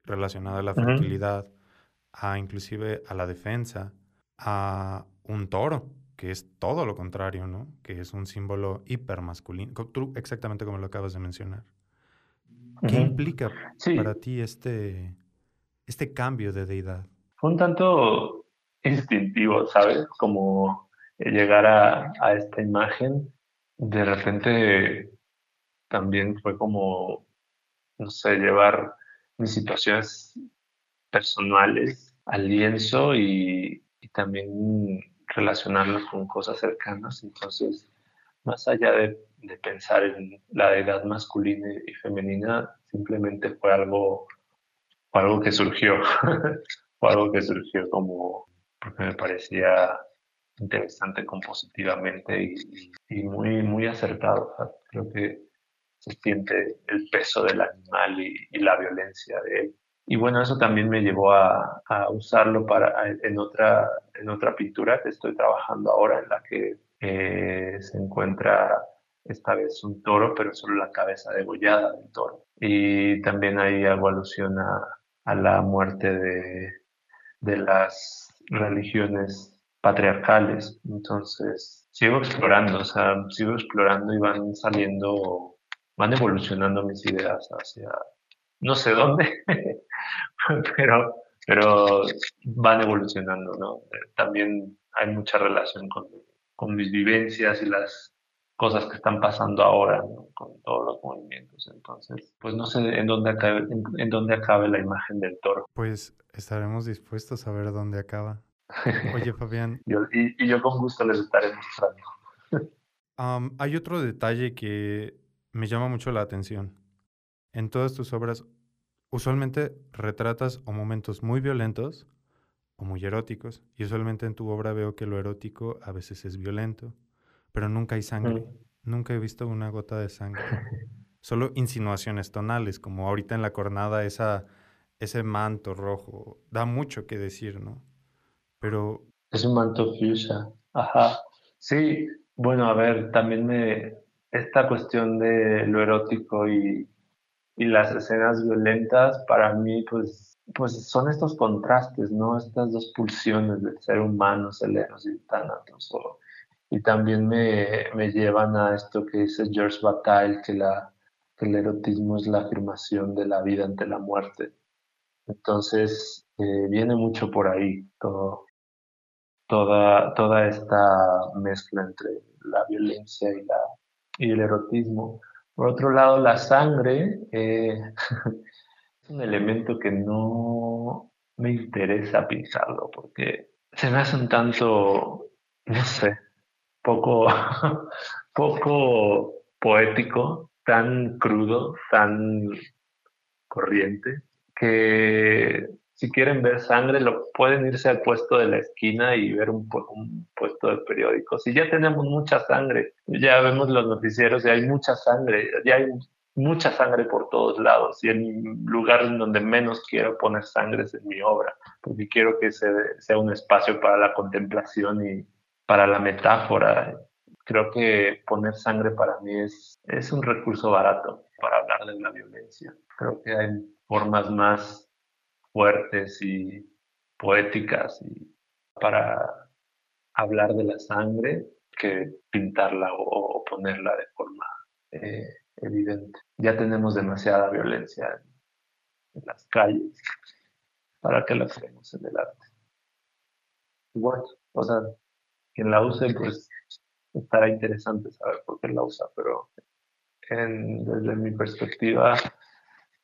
relacionada a la fertilidad, a inclusive a la defensa, a un toro, que es todo lo contrario, ¿no? Que es un símbolo hipermasculino, exactamente como lo acabas de mencionar. ¿Qué implica para ti este, este cambio de deidad? Fue un tanto instintivo, ¿sabes? Como llegar a, a esta imagen de repente también fue como, no sé, llevar mis situaciones personales al lienzo y, también relacionarlos con cosas cercanas. Entonces, más allá de, pensar en la edad masculina y femenina, simplemente fue algo, algo que surgió, fue algo que surgió como porque me parecía interesante compositivamente y, muy, muy acertado. creo que se siente el peso del animal y, la violencia de él. Y bueno, eso también me llevó a, usarlo para, en, otra, en otra pintura que estoy trabajando ahora, en la que eh, se encuentra esta vez un toro, pero solo la cabeza degollada del toro. Y también hay algo alusión a, a la muerte de, de las religiones patriarcales. Entonces, sigo explorando, o sea, sigo explorando y van saliendo, van evolucionando mis ideas hacia, no sé dónde, pero, pero van evolucionando, ¿no? También hay mucha relación con, con mis vivencias y las cosas que están pasando ahora con todos los movimientos. Entonces, pues no sé en dónde acabe, en dónde acabe la imagen del toro. Pues estaremos dispuestos a ver dónde acaba. Oye, Fabián. y, yo con gusto les estaré mostrando. hay otro detalle que me llama mucho la atención. En todas tus obras, usualmente retratas o momentos muy violentos o muy eróticos. Y usualmente en tu obra veo que lo erótico a veces es violento, pero nunca hay sangre. Nunca he visto una gota de sangre. Solo insinuaciones tonales, como ahorita en la cornada esa, ese manto rojo. Da mucho que decir, ¿no? pero... Es un manto fuchsia, ajá. Sí, bueno, a ver, también me... Esta cuestión de lo erótico y, y las escenas violentas, para mí, pues, pues son estos contrastes, ¿no? Estas dos pulsiones del ser humano, celeros y tánatos. y también me, me, llevan a esto que dice George Bataille, que, la, que el erotismo es la afirmación de la vida ante la muerte. Entonces, eh, viene mucho por ahí todo, toda, toda esta mezcla entre la violencia y, la, y el erotismo. Por otro lado, la sangre eh, es un elemento que no me interesa pensarlo porque se me hace un tanto, no sé, poco, poco poético tan crudo, tan corriente, que si quieren ver sangre, lo pueden irse al puesto de la esquina y ver un, puesto de periódicos. Si ya tenemos mucha sangre, ya vemos los noticieros y hay mucha sangre, ya hay mucha sangre por todos lados y el lugar en donde menos quiero poner sangre es en mi obra, porque quiero que sea un espacio para la contemplación y para la metáfora. Creo que poner sangre para mí es, es un recurso barato para hablar de la violencia. Creo que hay formas más fuertes y poéticas y para hablar de la sangre que pintarla o, ponerla de forma eh, evidente. Ya tenemos demasiada violencia en, las calles para que la hacemos en el arte. Igual, o sea, quien la use, pues estará interesante saber por qué la usa, pero desde mi perspectiva,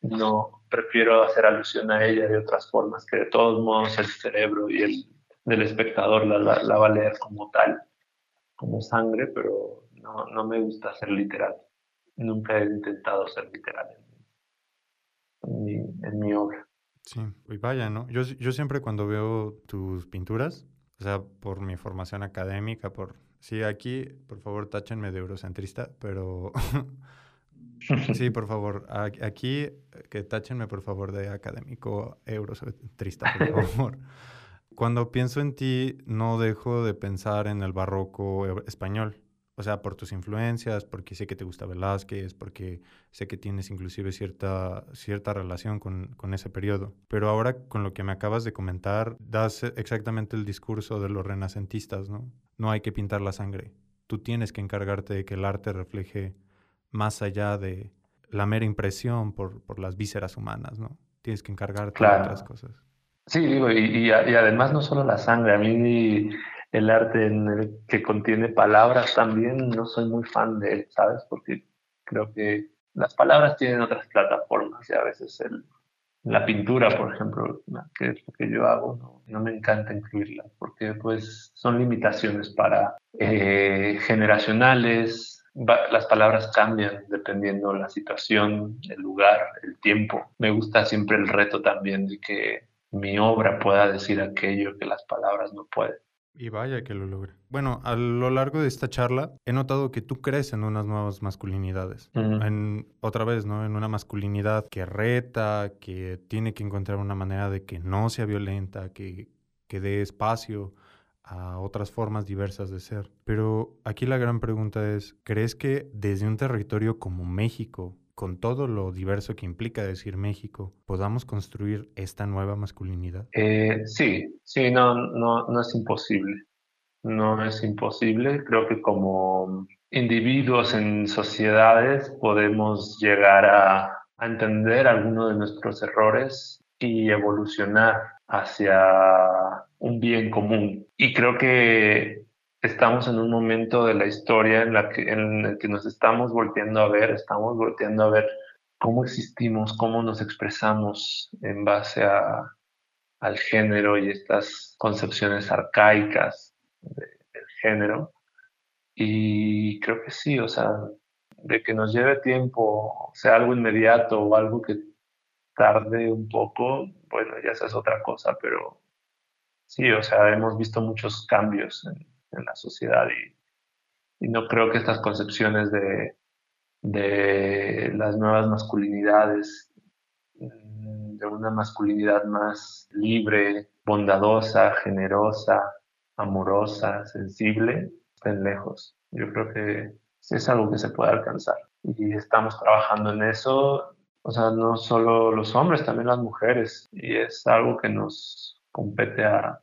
no prefiero hacer alusión a ella de otras formas, que de todos modos el cerebro y el del espectador la, la, va a leer como tal, como sangre, pero no, no, me gusta ser literal. Nunca he intentado ser literal en, mi, en mi, obra. Sí, y vaya, ¿no? Yo, yo siempre cuando veo tus pinturas, o sea, por mi formación académica, por... Sí, aquí, por favor, táchenme de eurocentrista, pero Sí, por favor. Aquí, que táchenme, por favor, de académico eurocentrista, por favor. Cuando pienso en ti, no dejo de pensar en el barroco español. O sea, por tus influencias, porque sé que te gusta Velázquez, porque sé que tienes inclusive cierta, cierta relación con, con ese periodo. Pero ahora, con lo que me acabas de comentar, das exactamente el discurso de los renacentistas, ¿no? No hay que pintar la sangre. Tú tienes que encargarte de que el arte refleje más allá de la mera impresión por, por las vísceras humanas, ¿no? Tienes que encargarte de otras cosas. Sí, digo, y, y, además no solo la sangre, a mí el arte en el que contiene palabras también no soy muy fan de él, ¿sabes? Porque creo que las palabras tienen otras plataformas y a veces el, la pintura, por ejemplo, que es lo que yo hago, no, no me encanta incluirla porque pues son limitaciones para eh, generacionales, las palabras cambian dependiendo la situación, el lugar, el tiempo. Me gusta siempre el reto también de que mi obra pueda decir aquello que las palabras no pueden. Y vaya que lo logre. Bueno, a lo largo de esta charla he notado que tú crees en unas nuevas masculinidades. En otra vez, ¿no? En una masculinidad que reta, que tiene que encontrar una manera de que no sea violenta, que, que dé espacio a otras formas diversas de ser. Pero aquí la gran pregunta es, ¿crees que desde un territorio como México, con todo lo diverso que implica decir México, podamos construir esta nueva masculinidad? Eh, sí, sí, no, no, no es imposible. No es imposible. Creo que como individuos en sociedades podemos llegar a, a entender algunos de nuestros errores y evolucionar hacia un bien común. Y creo que estamos en un momento de la historia en, la que, en el que nos estamos volteando a ver, estamos volteando a ver cómo existimos, cómo nos expresamos en base a, al género y estas concepciones arcaicas del género. Y creo que sí, o sea, de que nos lleve tiempo, sea algo inmediato o algo que tarde un poco, bueno, ya esa es otra cosa, pero sí, o sea, hemos visto muchos cambios en, la sociedad y, no creo que estas concepciones de, las nuevas masculinidades, mm, de una masculinidad más libre, bondadosa, generosa, amorosa, sensible, estén lejos. Yo creo que es algo que se puede alcanzar y estamos trabajando en eso o sea, no solo los hombres, también las mujeres. Y es algo que nos compete a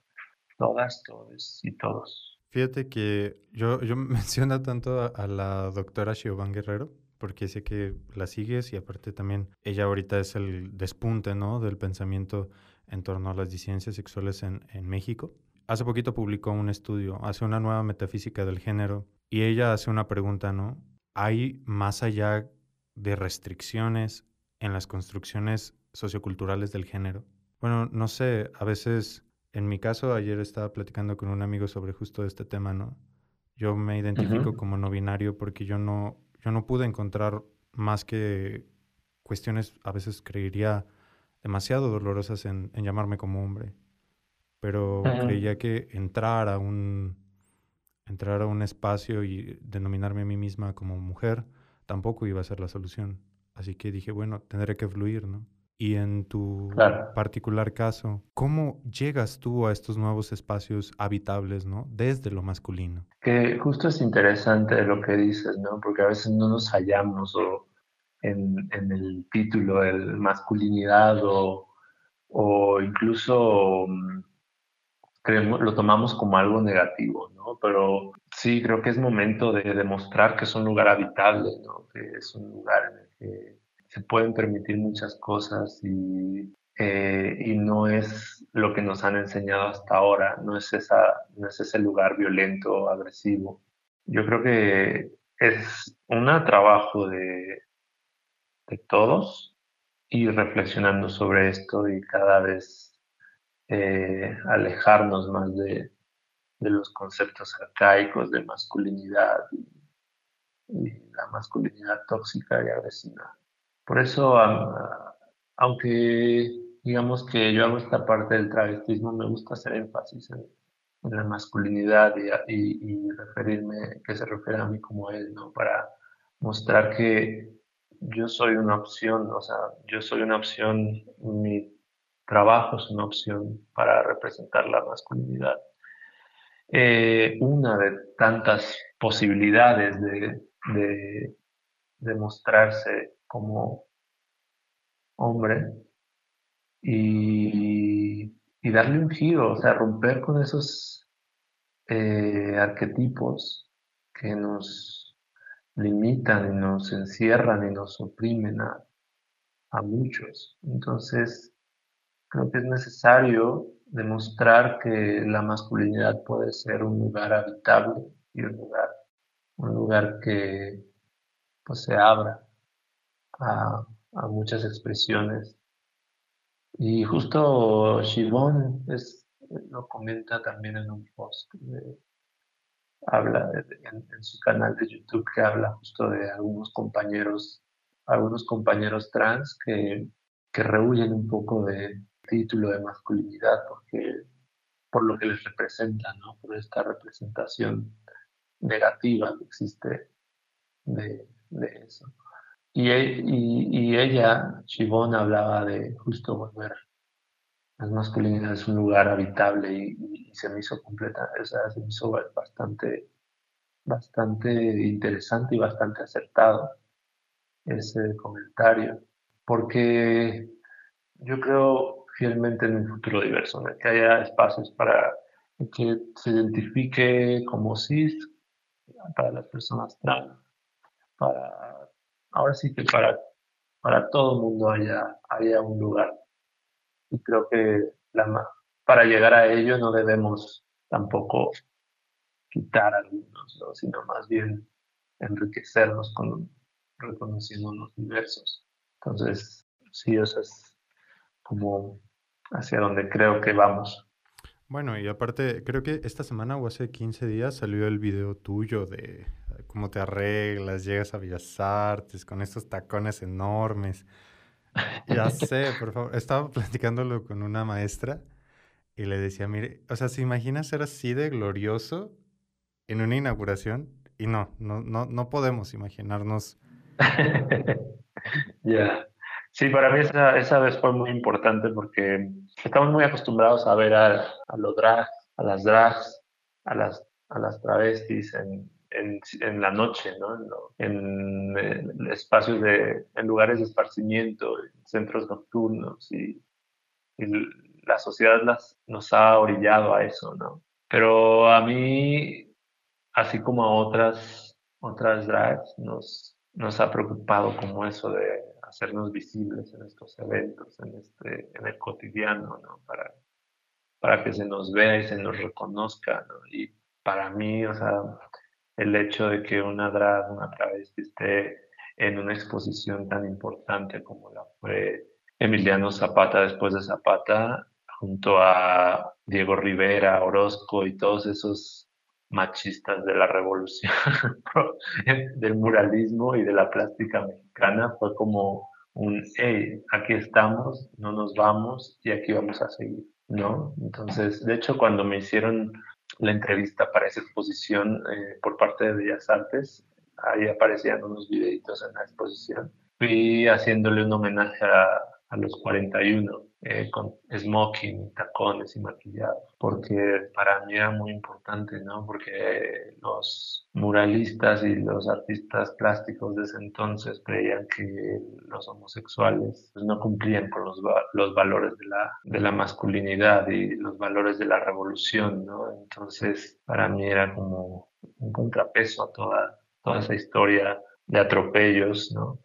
todas, todos y todos. Fíjate que yo, yo menciono tanto a, la doctora Xiobán Guerrero, porque sé que la sigues y aparte también ella ahorita es el despunte, ¿no? Del pensamiento en torno a las disidencias sexuales en, en México. Hace poquito publicó un estudio, hace una nueva metafísica del género y ella hace una pregunta, ¿no? ¿Hay más allá de restricciones en las construcciones socioculturales del género. Bueno, no sé, a veces, en mi caso, ayer estaba platicando con un amigo sobre justo este tema, ¿no? Yo me identifico como no binario porque yo no, yo no pude encontrar más que cuestiones, a veces creería, demasiado dolorosas en, llamarme como hombre. Pero creía que entrar a un entrar a un espacio y denominarme a mí misma como mujer tampoco iba a ser la solución. Así que dije, bueno, tendré que fluir, ¿no? Y en tu particular caso, ¿cómo llegas tú a estos nuevos espacios habitables, ¿no? Desde lo masculino. Que justo es interesante lo que dices, ¿no? Porque a veces no nos hallamos o en, en el título, el masculinidad o, o incluso mm, creemos, lo tomamos como algo negativo, ¿no? Pero sí, creo que es momento de demostrar que es un lugar habitable, ¿no? Que es un lugar en el que se pueden permitir muchas cosas y, eh, y no es lo que nos han enseñado hasta ahora, no es, esa, no es ese lugar violento, agresivo. Yo creo que es un trabajo de, de todos ir reflexionando sobre esto y cada vez eh, alejarnos más de, de, los conceptos arcaicos de masculinidad y la masculinidad tóxica y agresiva. Por eso, aunque digamos que yo hago esta parte del travestismo, me gusta hacer énfasis en, la masculinidad y, referirme, que se refiere a mí como él, ¿no? Para mostrar que yo soy una opción, o sea, yo soy una opción, mi trabajo es una opción para representar la masculinidad. Eh, una de tantas posibilidades de, de, de mostrarse como hombre y, darle un giro, o sea, romper con esos eh, arquetipos que nos limitan y nos encierran y nos oprimen a, a muchos. Entonces, creo que es necesario demostrar que la masculinidad puede ser un lugar habitable y un lugar, un lugar que pues, se abra a, muchas expresiones. Y justo Shivon es, lo comenta también en un post, habla en, su canal de YouTube que habla justo de algunos compañeros, algunos compañeros trans que, que rehuyen un poco de título de masculinidad porque por lo que les representa, ¿no? por esta representación negativa que existe de, de eso. Y, e, y, ella, Shivon, hablaba de justo volver. Las masculinidades un lugar habitable y, se me hizo completa, se me hizo bastante, bastante interesante y bastante acertado ese comentario, porque yo creo fielmente en un futuro diverso, en el que haya espacios para que se identifique como cis para las personas trans, para ahora sí que para, para todo el mundo haya, haya un lugar. Y creo que la, para llegar a ello no debemos tampoco quitar algunos, sino más bien enriquecernos con reconociendo los diversos. Entonces, sí, eso es como hacia donde creo que vamos. Bueno, y aparte, creo que esta semana o hace 15 días salió el video tuyo de cómo te arreglas, llegas a Bellas Artes con estos tacones enormes. Ya sé, por favor. Estaba platicándolo con una maestra y le decía, mire, o sea, ¿se imagina ser así de glorioso en una inauguración? Y no, no, no, no podemos imaginarnos. Ya. Sí, para mí esa, esa, vez fue muy importante porque estamos muy acostumbrados a ver a, a los drags, a las drags, a las, a las travestis en, en, la noche, ¿no? En, espacios de, en lugares de esparcimiento, en centros nocturnos y, la sociedad las, nos ha orillado a eso, ¿no? Pero a mí, así como a otras, otras drags, nos, nos ha preocupado como eso de hacernos visibles en estos eventos, en, este, en el cotidiano, ¿no? Para, para que se nos vea y se nos reconozca, ¿no? Y para mí, o sea, el hecho de que una drag, una travesti esté en una exposición tan importante como la fue Emiliano Zapata después de Zapata, junto a Diego Rivera, Orozco y todos esos machistas de la revolución del muralismo y de la plástica mexicana fue como un, hey, aquí estamos, no nos vamos y aquí vamos a seguir, ¿no? Entonces, de hecho, cuando me hicieron la entrevista para esa exposición eh, por parte de Bellas Artes, ahí aparecían unos videitos en la exposición, fui haciéndole un homenaje a, a los 41 eh, con smoking, tacones y maquillado, porque para mí era muy importante, ¿no? Porque los muralistas y los artistas plásticos de ese entonces creían que los homosexuales pues, no cumplían con los, los valores de la, de la masculinidad y los valores de la revolución, ¿no? Entonces, para mí era como un contrapeso a toda, toda esa historia de atropellos, ¿no?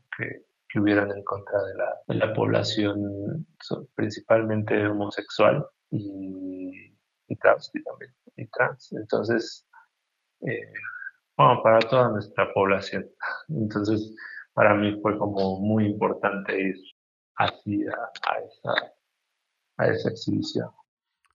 Que hubieran en contra de la, de la población principalmente homosexual y, y trans también, y trans. Entonces, eh, bueno, para toda nuestra población. Entonces, para mí fue como muy importante ir así a, esa, a esa exhibición.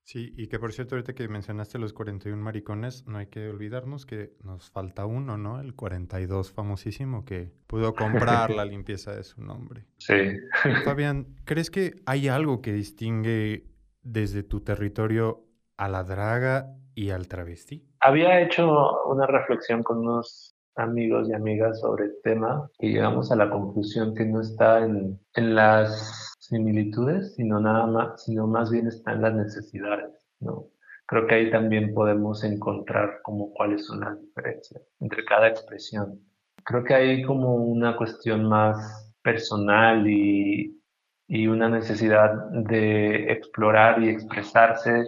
Sí, y que por cierto, ahorita que mencionaste los 41 maricones, no hay que olvidarnos que nos falta uno, ¿no? El 42 famosísimo que pudo comprar la limpieza de su nombre. Sí. Fabián, ¿crees que hay algo que distingue desde tu territorio a la draga y al travesti? Había hecho una reflexión con unos amigos y amigas sobre el tema y llegamos a la conclusión que no está en, en las similitudes, sino nada más, sino más bien están las necesidades, ¿no? Creo que ahí también podemos encontrar como cuáles son las diferencias entre cada expresión. Creo que hay como una cuestión más personal y, y una necesidad de explorar y expresarse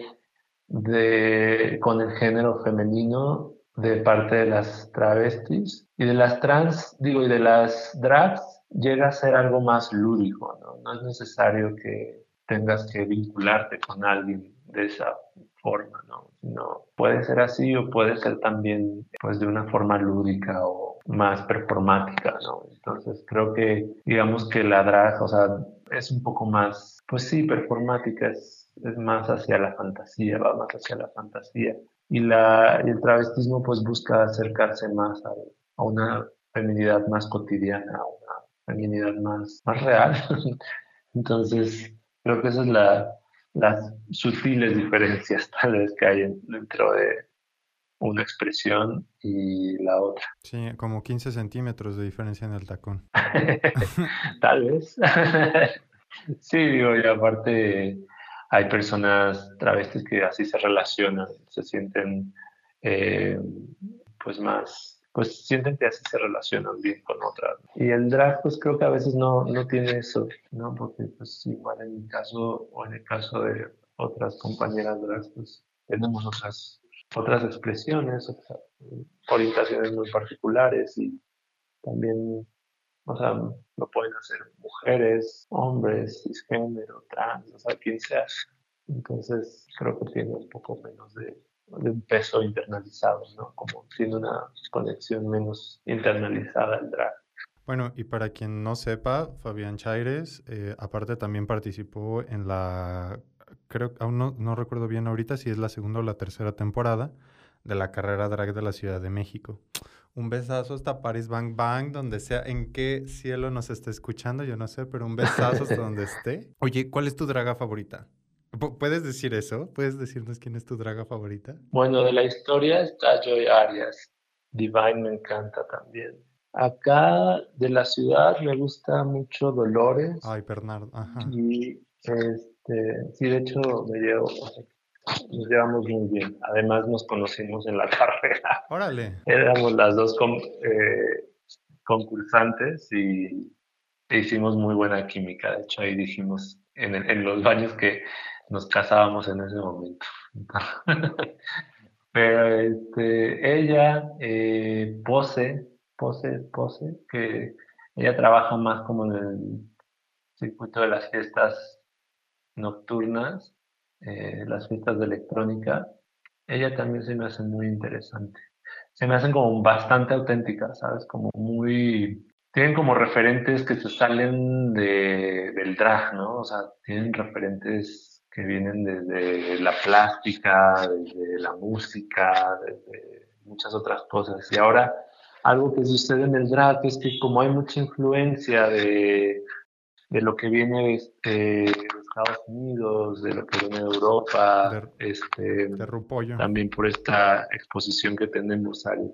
de, con el género femenino de parte de las travestis y de las trans, digo, y de las drags llega a ser algo más lúdico, ¿no? No es necesario que tengas que vincularte con alguien de esa forma, ¿no? No, puede ser así o puede ser también pues de una forma lúdica o más performática, ¿no? Entonces creo que digamos que la drag, o sea, es un poco más, pues sí, performática, es, es más hacia la fantasía, va más hacia la fantasía. Y, la, y el travestismo pues busca acercarse más a, a una feminidad más cotidiana, a feminidad más, más real. Entonces, creo que esas son la, las sutiles diferencias tal vez que hay dentro de una expresión y la otra. Sí, como 15 centímetros de diferencia en el tacón. tal vez. sí, digo, y aparte hay personas travestis que así se relacionan, se sienten eh, pues más pues sienten que así se relacionan bien con otras. Y el drag, pues creo que a veces no, no tiene eso, ¿no? Porque pues igual en mi caso o en el caso de otras compañeras drag, pues tenemos otras, otras expresiones, orientaciones muy particulares y también, o sea, lo pueden hacer mujeres, hombres, cisgénero, trans, o sea, quien sea. Entonces creo que tiene un poco menos de, de un peso internalizado, ¿no? Como tiene una conexión menos internalizada el drag. Bueno, y para quien no sepa, Fabián Chaires, eh, aparte también participó en la, creo, aún no, no recuerdo bien ahorita si es la segunda o la tercera temporada de la carrera drag de la Ciudad de México. Un besazo hasta Paris Bang Bang, donde sea, en qué cielo nos esté escuchando, yo no sé, pero un besazo hasta donde esté. Oye, ¿cuál es tu draga favorita? ¿Puedes decir eso? ¿Puedes decirnos quién es tu draga favorita? Bueno, de la historia está Joy Arias. Divine me encanta también. Acá de la ciudad me gusta mucho Dolores. Ay, Bernardo. Ajá. Y este, sí, de hecho me llevo, nos llevamos muy bien. Además nos conocimos en la carrera. Órale. Éramos las dos eh, concursantes y hicimos muy buena química. De hecho ahí dijimos en, en los baños que nos casábamos en ese momento. Pero este, ella, eh, Pose, Pose, Pose, que ella trabaja más como en el circuito de las fiestas nocturnas, eh, las fiestas de electrónica, ella también se me hace muy interesante. Se me hacen como bastante auténticas, ¿sabes? Como muy... Tienen como referentes que se salen de, del drag, ¿no? O sea, tienen referentes que vienen desde la plástica, desde la música, desde muchas otras cosas. Y ahora algo que sucede en el drag es que como hay mucha influencia de, de lo que viene de, Estados Unidos, de lo que viene de Europa, este, también por esta exposición que tenemos al,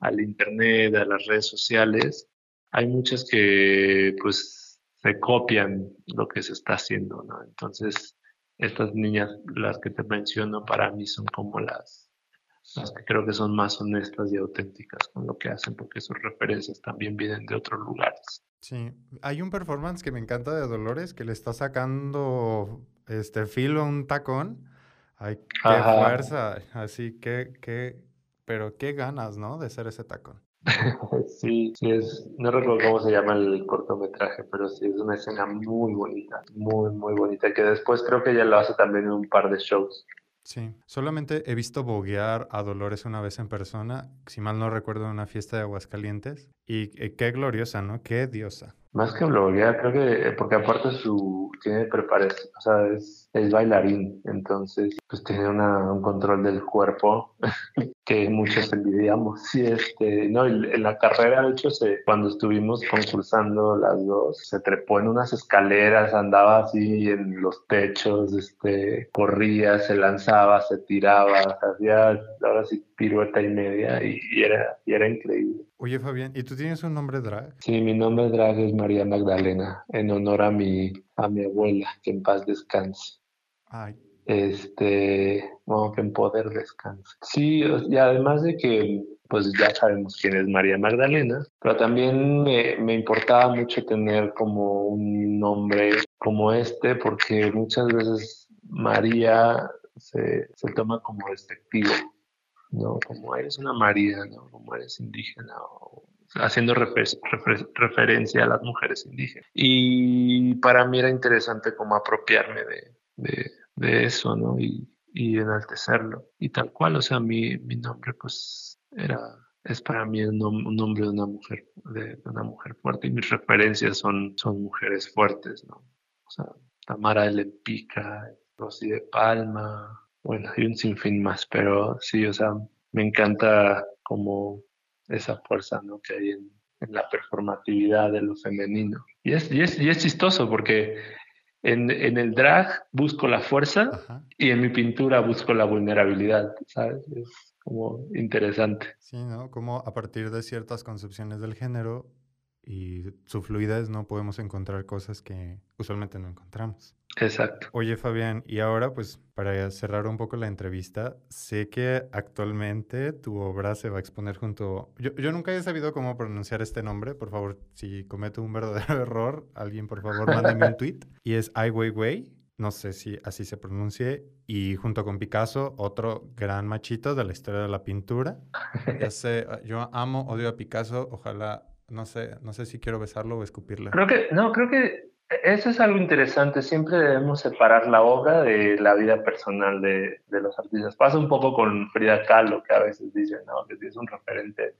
al Internet, a las redes sociales, hay muchas que pues se copian lo que se está haciendo, ¿no? Entonces, estas niñas, las que te menciono, para mí son como las, las que creo que son más honestas y auténticas con lo que hacen, porque sus referencias también vienen de otros lugares. Sí, hay un performance que me encanta de Dolores que le está sacando este filo a un tacón. Ay, qué fuerza, así que, que, pero qué ganas, ¿no? De ser ese tacón. sí, sí es, no recuerdo cómo se llama el cortometraje, pero sí es una escena muy bonita, muy, muy bonita, que después creo que ella lo hace también en un par de shows. Sí, solamente he visto boguear a Dolores una vez en persona, si mal no recuerdo, en una fiesta de Aguascalientes. Y qué gloriosa, ¿no? Qué diosa. Más que bloguear, creo que, eh, porque aparte su, tiene preparación, o sea, es, es bailarín, entonces, pues tiene una, un control del cuerpo que muchos envidiamos. Sí, este, no, en la carrera, de hecho, se, cuando estuvimos concursando las dos, se trepó en unas escaleras, andaba así en los techos, este, corría, se lanzaba, se tiraba, hacía ahora sí pirueta y media y, y era, y era increíble. Oye, Fabián, ¿y tú tienes un nombre drag? Sí, mi nombre drag es María Magdalena, en honor a mi, a mi abuela, que en paz descanse. Ay. Este, bueno, que en poder descanse. Sí, y además de que, pues ya sabemos quién es María Magdalena, pero también me, me importaba mucho tener como un nombre como este, porque muchas veces María se, se toma como despectivo. ¿No? Como eres una María, ¿no? Como eres indígena, haciendo referencia a las mujeres indígenas. Y para mí era interesante como apropiarme de, de, eso, ¿no? Y, y, enaltecerlo. Y tal cual, o sea, mi, mi nombre pues era, es para mí un, nombre de una mujer, de, una mujer fuerte y mis referencias son, son mujeres fuertes, ¿no? O sea, Tamara de Lepica, Rosy de Palma, bueno, hay un sinfín más, pero sí, o sea, me encanta como esa fuerza ¿no? que hay en, la performatividad de lo femenino. Y es, y es, y es chistoso porque en, en, el drag busco la fuerza y en mi pintura busco la vulnerabilidad, ¿sabes? Es como interesante. Sí, ¿no? Como a partir de ciertas concepciones del género y su fluidez no podemos encontrar cosas que usualmente no encontramos. Exacto. Oye, Fabián, y ahora, pues, para cerrar un poco la entrevista, sé que actualmente tu obra se va a exponer junto... Yo, yo nunca he sabido cómo pronunciar este nombre. Por favor, si cometo un verdadero error, alguien, por favor, mándeme un tweet. Y es Ai Weiwei. No sé si así se pronuncie. Y junto con Picasso, otro gran machito de la historia de la pintura. Ya sé, yo amo, odio a Picasso. Ojalá no sé, no sé si quiero besarlo o escupirle. Creo que, no, creo que eso es algo interesante. Siempre debemos separar la obra de la vida personal de, de los artistas. Pasa un poco con Frida Kahlo, que a veces dicen, ¿no? Que es un referente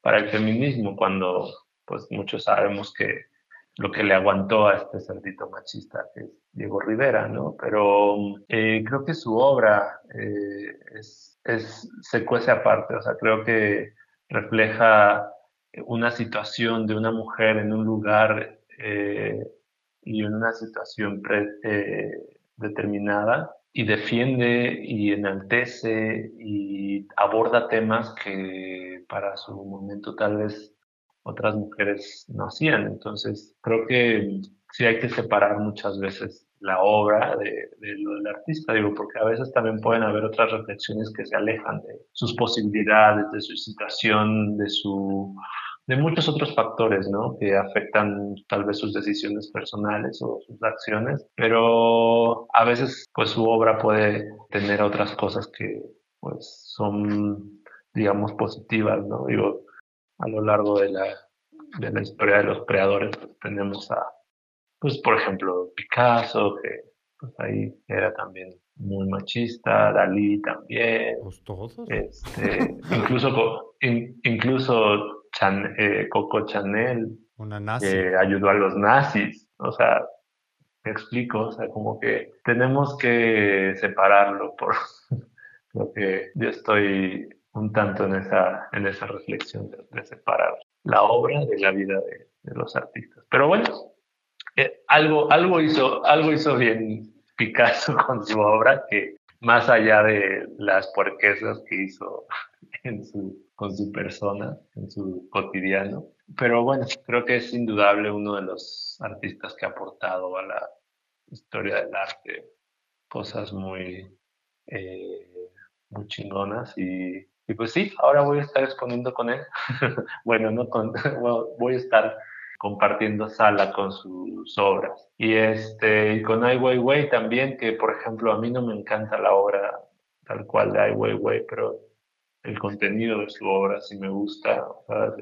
para el feminismo, cuando pues muchos sabemos que lo que le aguantó a este cerdito machista, que es Diego Rivera, ¿no? Pero eh, creo que su obra eh, es, es, se cuece aparte, o sea, creo que refleja una situación de una mujer en un lugar eh, y en una situación eh, determinada y defiende y enaltece y aborda temas que para su momento tal vez otras mujeres no hacían. Entonces, creo que sí hay que separar muchas veces la obra de, de, lo del artista, digo, porque a veces también pueden haber otras reflexiones que se alejan de sus posibilidades, de su situación, de su de muchos otros factores, ¿no? Que afectan tal vez sus decisiones personales o sus acciones, pero a veces, pues su obra puede tener otras cosas que, pues, son, digamos, positivas, ¿no? Digo, a lo largo de la, de la historia de los creadores, pues, tenemos a, pues, por ejemplo, Picasso, que pues ahí era también muy machista, Dalí también. Pues todos. Este, incluso, incluso eh, Coco Chanel, que ayudó a los nazis. O sea, me explico, o sea, como que tenemos que separarlo por lo que yo estoy un tanto en esa, en esa reflexión de, separar la obra de la vida de, los artistas. Pero bueno, eh, algo, algo, hizo, algo hizo bien Picasso con su obra que más allá de las puerquesas que hizo en su, con su persona, en su cotidiano. Pero bueno, creo que es indudable uno de los artistas que ha aportado a la historia del arte cosas muy, eh, muy chingonas y, y, pues sí, ahora voy a estar exponiendo con él. bueno, no con, voy a estar compartiendo sala con sus obras. Y este, y con Ai Weiwei también, que por ejemplo a mí no me encanta la obra tal cual de Ai Weiwei, pero el contenido de su obra sí me gusta,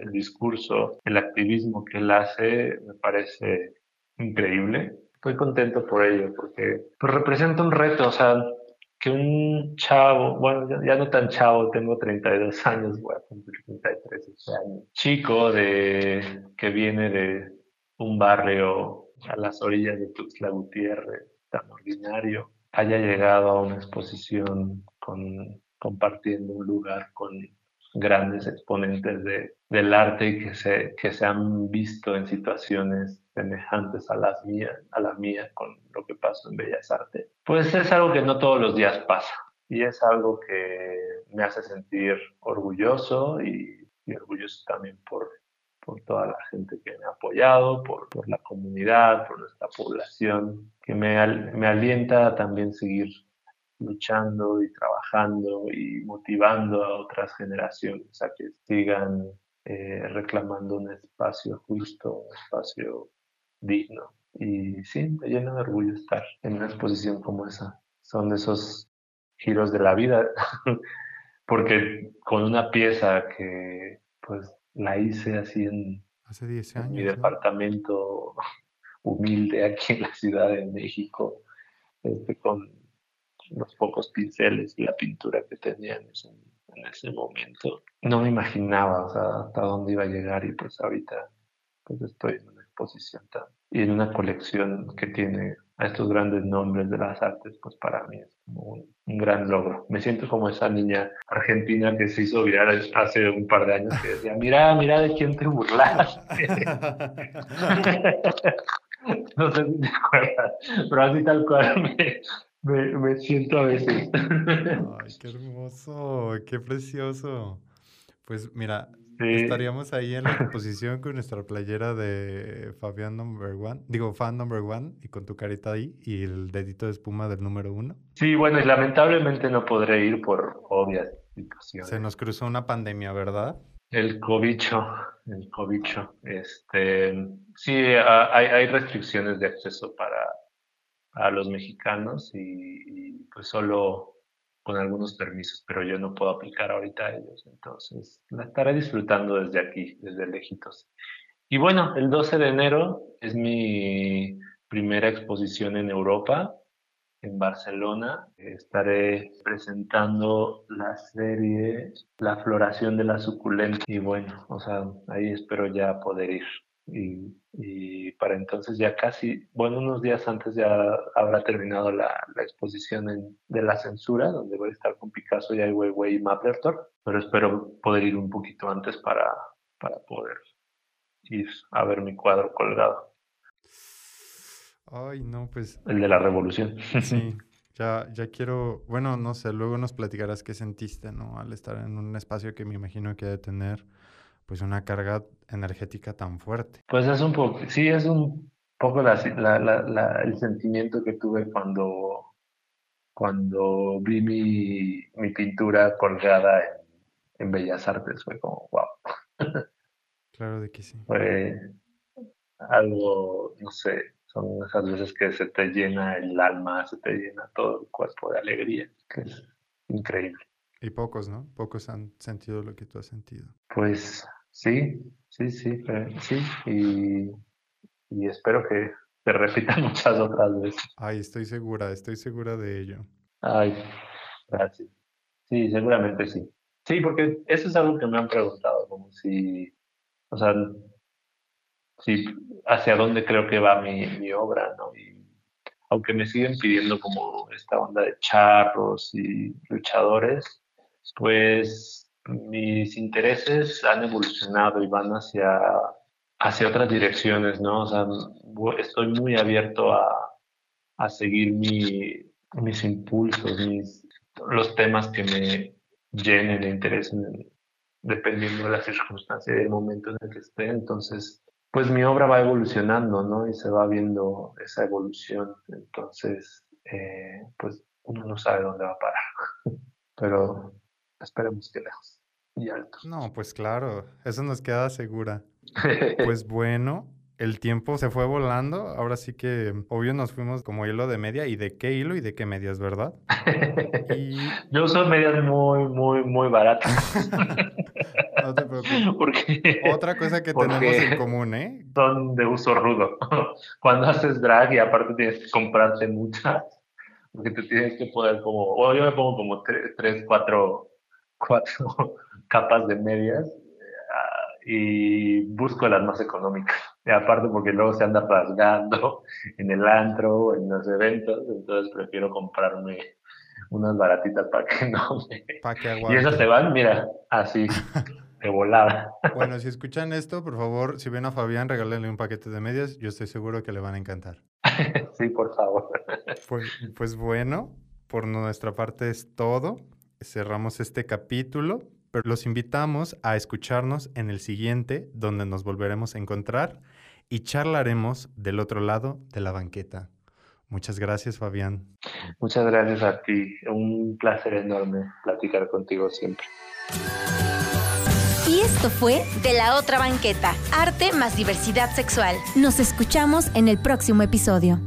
el discurso, el activismo que él hace me parece increíble. Estoy contento por ello porque pues, representa un reto, o sea, que un chavo, bueno, ya, no tan chavo, tengo 32 años, voy a cumplir 33 este años, chico de, que viene de un barrio a las orillas de Tuxtla Gutiérrez, tan ordinario, haya llegado a una exposición con, compartiendo un lugar con grandes exponentes de, del arte y que se, que se han visto en situaciones semejantes a las mías, a la mía con lo que pasó en Bellas Artes, pues es algo que no todos los días pasa. Y es algo que me hace sentir orgulloso y, orgulloso también por, por toda la gente que me ha apoyado, por, por la comunidad, por nuestra población, que me, me alienta a también seguir luchando y trabajando y motivando a otras generaciones a que sigan eh, reclamando un espacio justo, un espacio digno. Y sí, me llena de orgullo estar en una exposición como esa. Son de esos giros de la vida, porque con una pieza que pues la hice así en, Hace 10 años, mi departamento humilde aquí en la Ciudad de México, este, con los pocos pinceles y la pintura que tenía en ese, en ese momento. No me imaginaba o sea, hasta dónde iba a llegar y pues ahorita pues estoy en una exposición y en una colección que tiene a estos grandes nombres de las artes, pues para mí es como un, gran logro. Me siento como esa niña argentina que se hizo viral hace un par de años que decía, mira, mira de quién te burlas. no sé si te acuerdas, pero así tal cual me, me, siento a veces. Ay, qué hermoso, qué precioso. Pues mira, estaríamos ahí en la exposición con nuestra playera de Fabián Number One, digo, fan Number One, y con tu carita ahí y el dedito de espuma del número uno. Sí, bueno, y lamentablemente no podré ir por obvias situaciones. Se nos cruzó una pandemia, ¿verdad? El cobicho, el cobicho. Este, sí, hay, hay restricciones de acceso para a los mexicanos y, pues solo con algunos permisos, pero yo no puedo aplicar ahorita a ellos, entonces la estaré disfrutando desde aquí, desde lejitos. Y bueno, el 12 de enero es mi primera exposición en Europa, en Barcelona. Estaré presentando la serie La floración de la suculenta y bueno, o sea, ahí espero ya poder ir y, para entonces ya casi, bueno, unos días antes ya habrá terminado la, la exposición de la censura, donde voy a estar con Picasso y Ai Weiwei y Maplertor, pero espero poder ir un poquito antes para, para poder ir a ver mi cuadro colgado. Ay, no, pues... El de la revolución. Sí, ya, ya quiero, bueno, no sé, luego nos platicarás qué sentiste, ¿no? Al estar en un espacio que me imagino que debe tener pues una carga energética tan fuerte. Pues es un poco, sí, es un poco la, la, el sentimiento que tuve cuando, cuando vi mi, mi pintura colgada en, en, Bellas Artes. Fue como, wow. Claro de que sí. Fue algo, no sé, son esas veces que se te llena el alma, se te llena todo el cuerpo de alegría, que es increíble. Y pocos, ¿no? Pocos han sentido lo que tú has sentido. Pues sí, sí, sí, sí. Y, y espero que se repita muchas otras veces. Ay, estoy segura, estoy segura de ello. Ay, gracias. Sí, seguramente sí. Sí, porque eso es algo que me han preguntado, como si, o sea, si hacia dónde creo que va mi, mi obra, ¿no? Y aunque me siguen pidiendo como esta onda de charros y luchadores, pues mis intereses han evolucionado y van hacia, hacia otras direcciones, ¿no? O sea, estoy muy abierto a, a seguir mi, mis impulsos, mis, los temas que me llenen e interesen dependiendo de la circunstancia y del momento en el que esté. Entonces, pues mi obra va evolucionando, ¿no? Y se va viendo esa evolución. Entonces, eh, pues uno no sabe dónde va a parar. Pero esperemos que lejos y alto. No, pues claro, eso nos queda segura. pues bueno, el tiempo se fue volando. Ahora sí que, obvio, nos fuimos como hilo de media. ¿Y de qué hilo y de qué medias, verdad? Yo uso medias muy, muy, muy baratas. no te preocupes. Otra cosa que tenemos en común, ¿eh? Son de uso rudo. Cuando haces drag y aparte tienes que comprarte muchas, porque te tienes que poner como, o yo me pongo como tres, tres cuatro, cuatro capas de medias y busco las más económicas. Y aparte porque luego se anda rasgando en el antro, en los eventos, entonces prefiero comprarme unas baratitas para que no me... y esas se van, mira, así, de volada. Bueno, si escuchan esto, por favor, si ven a Fabián, regálenle un paquete de medias, yo estoy seguro que le van a encantar. sí, por favor. Pues, pues bueno, por nuestra parte es todo. Cerramos este capítulo pero los invitamos a escucharnos en el siguiente, donde nos volveremos a encontrar y charlaremos del otro lado de la banqueta. Muchas gracias, Fabián. Muchas gracias a ti. Un placer enorme platicar contigo siempre. Y esto fue De la otra banqueta, arte más diversidad sexual. Nos escuchamos en el próximo episodio.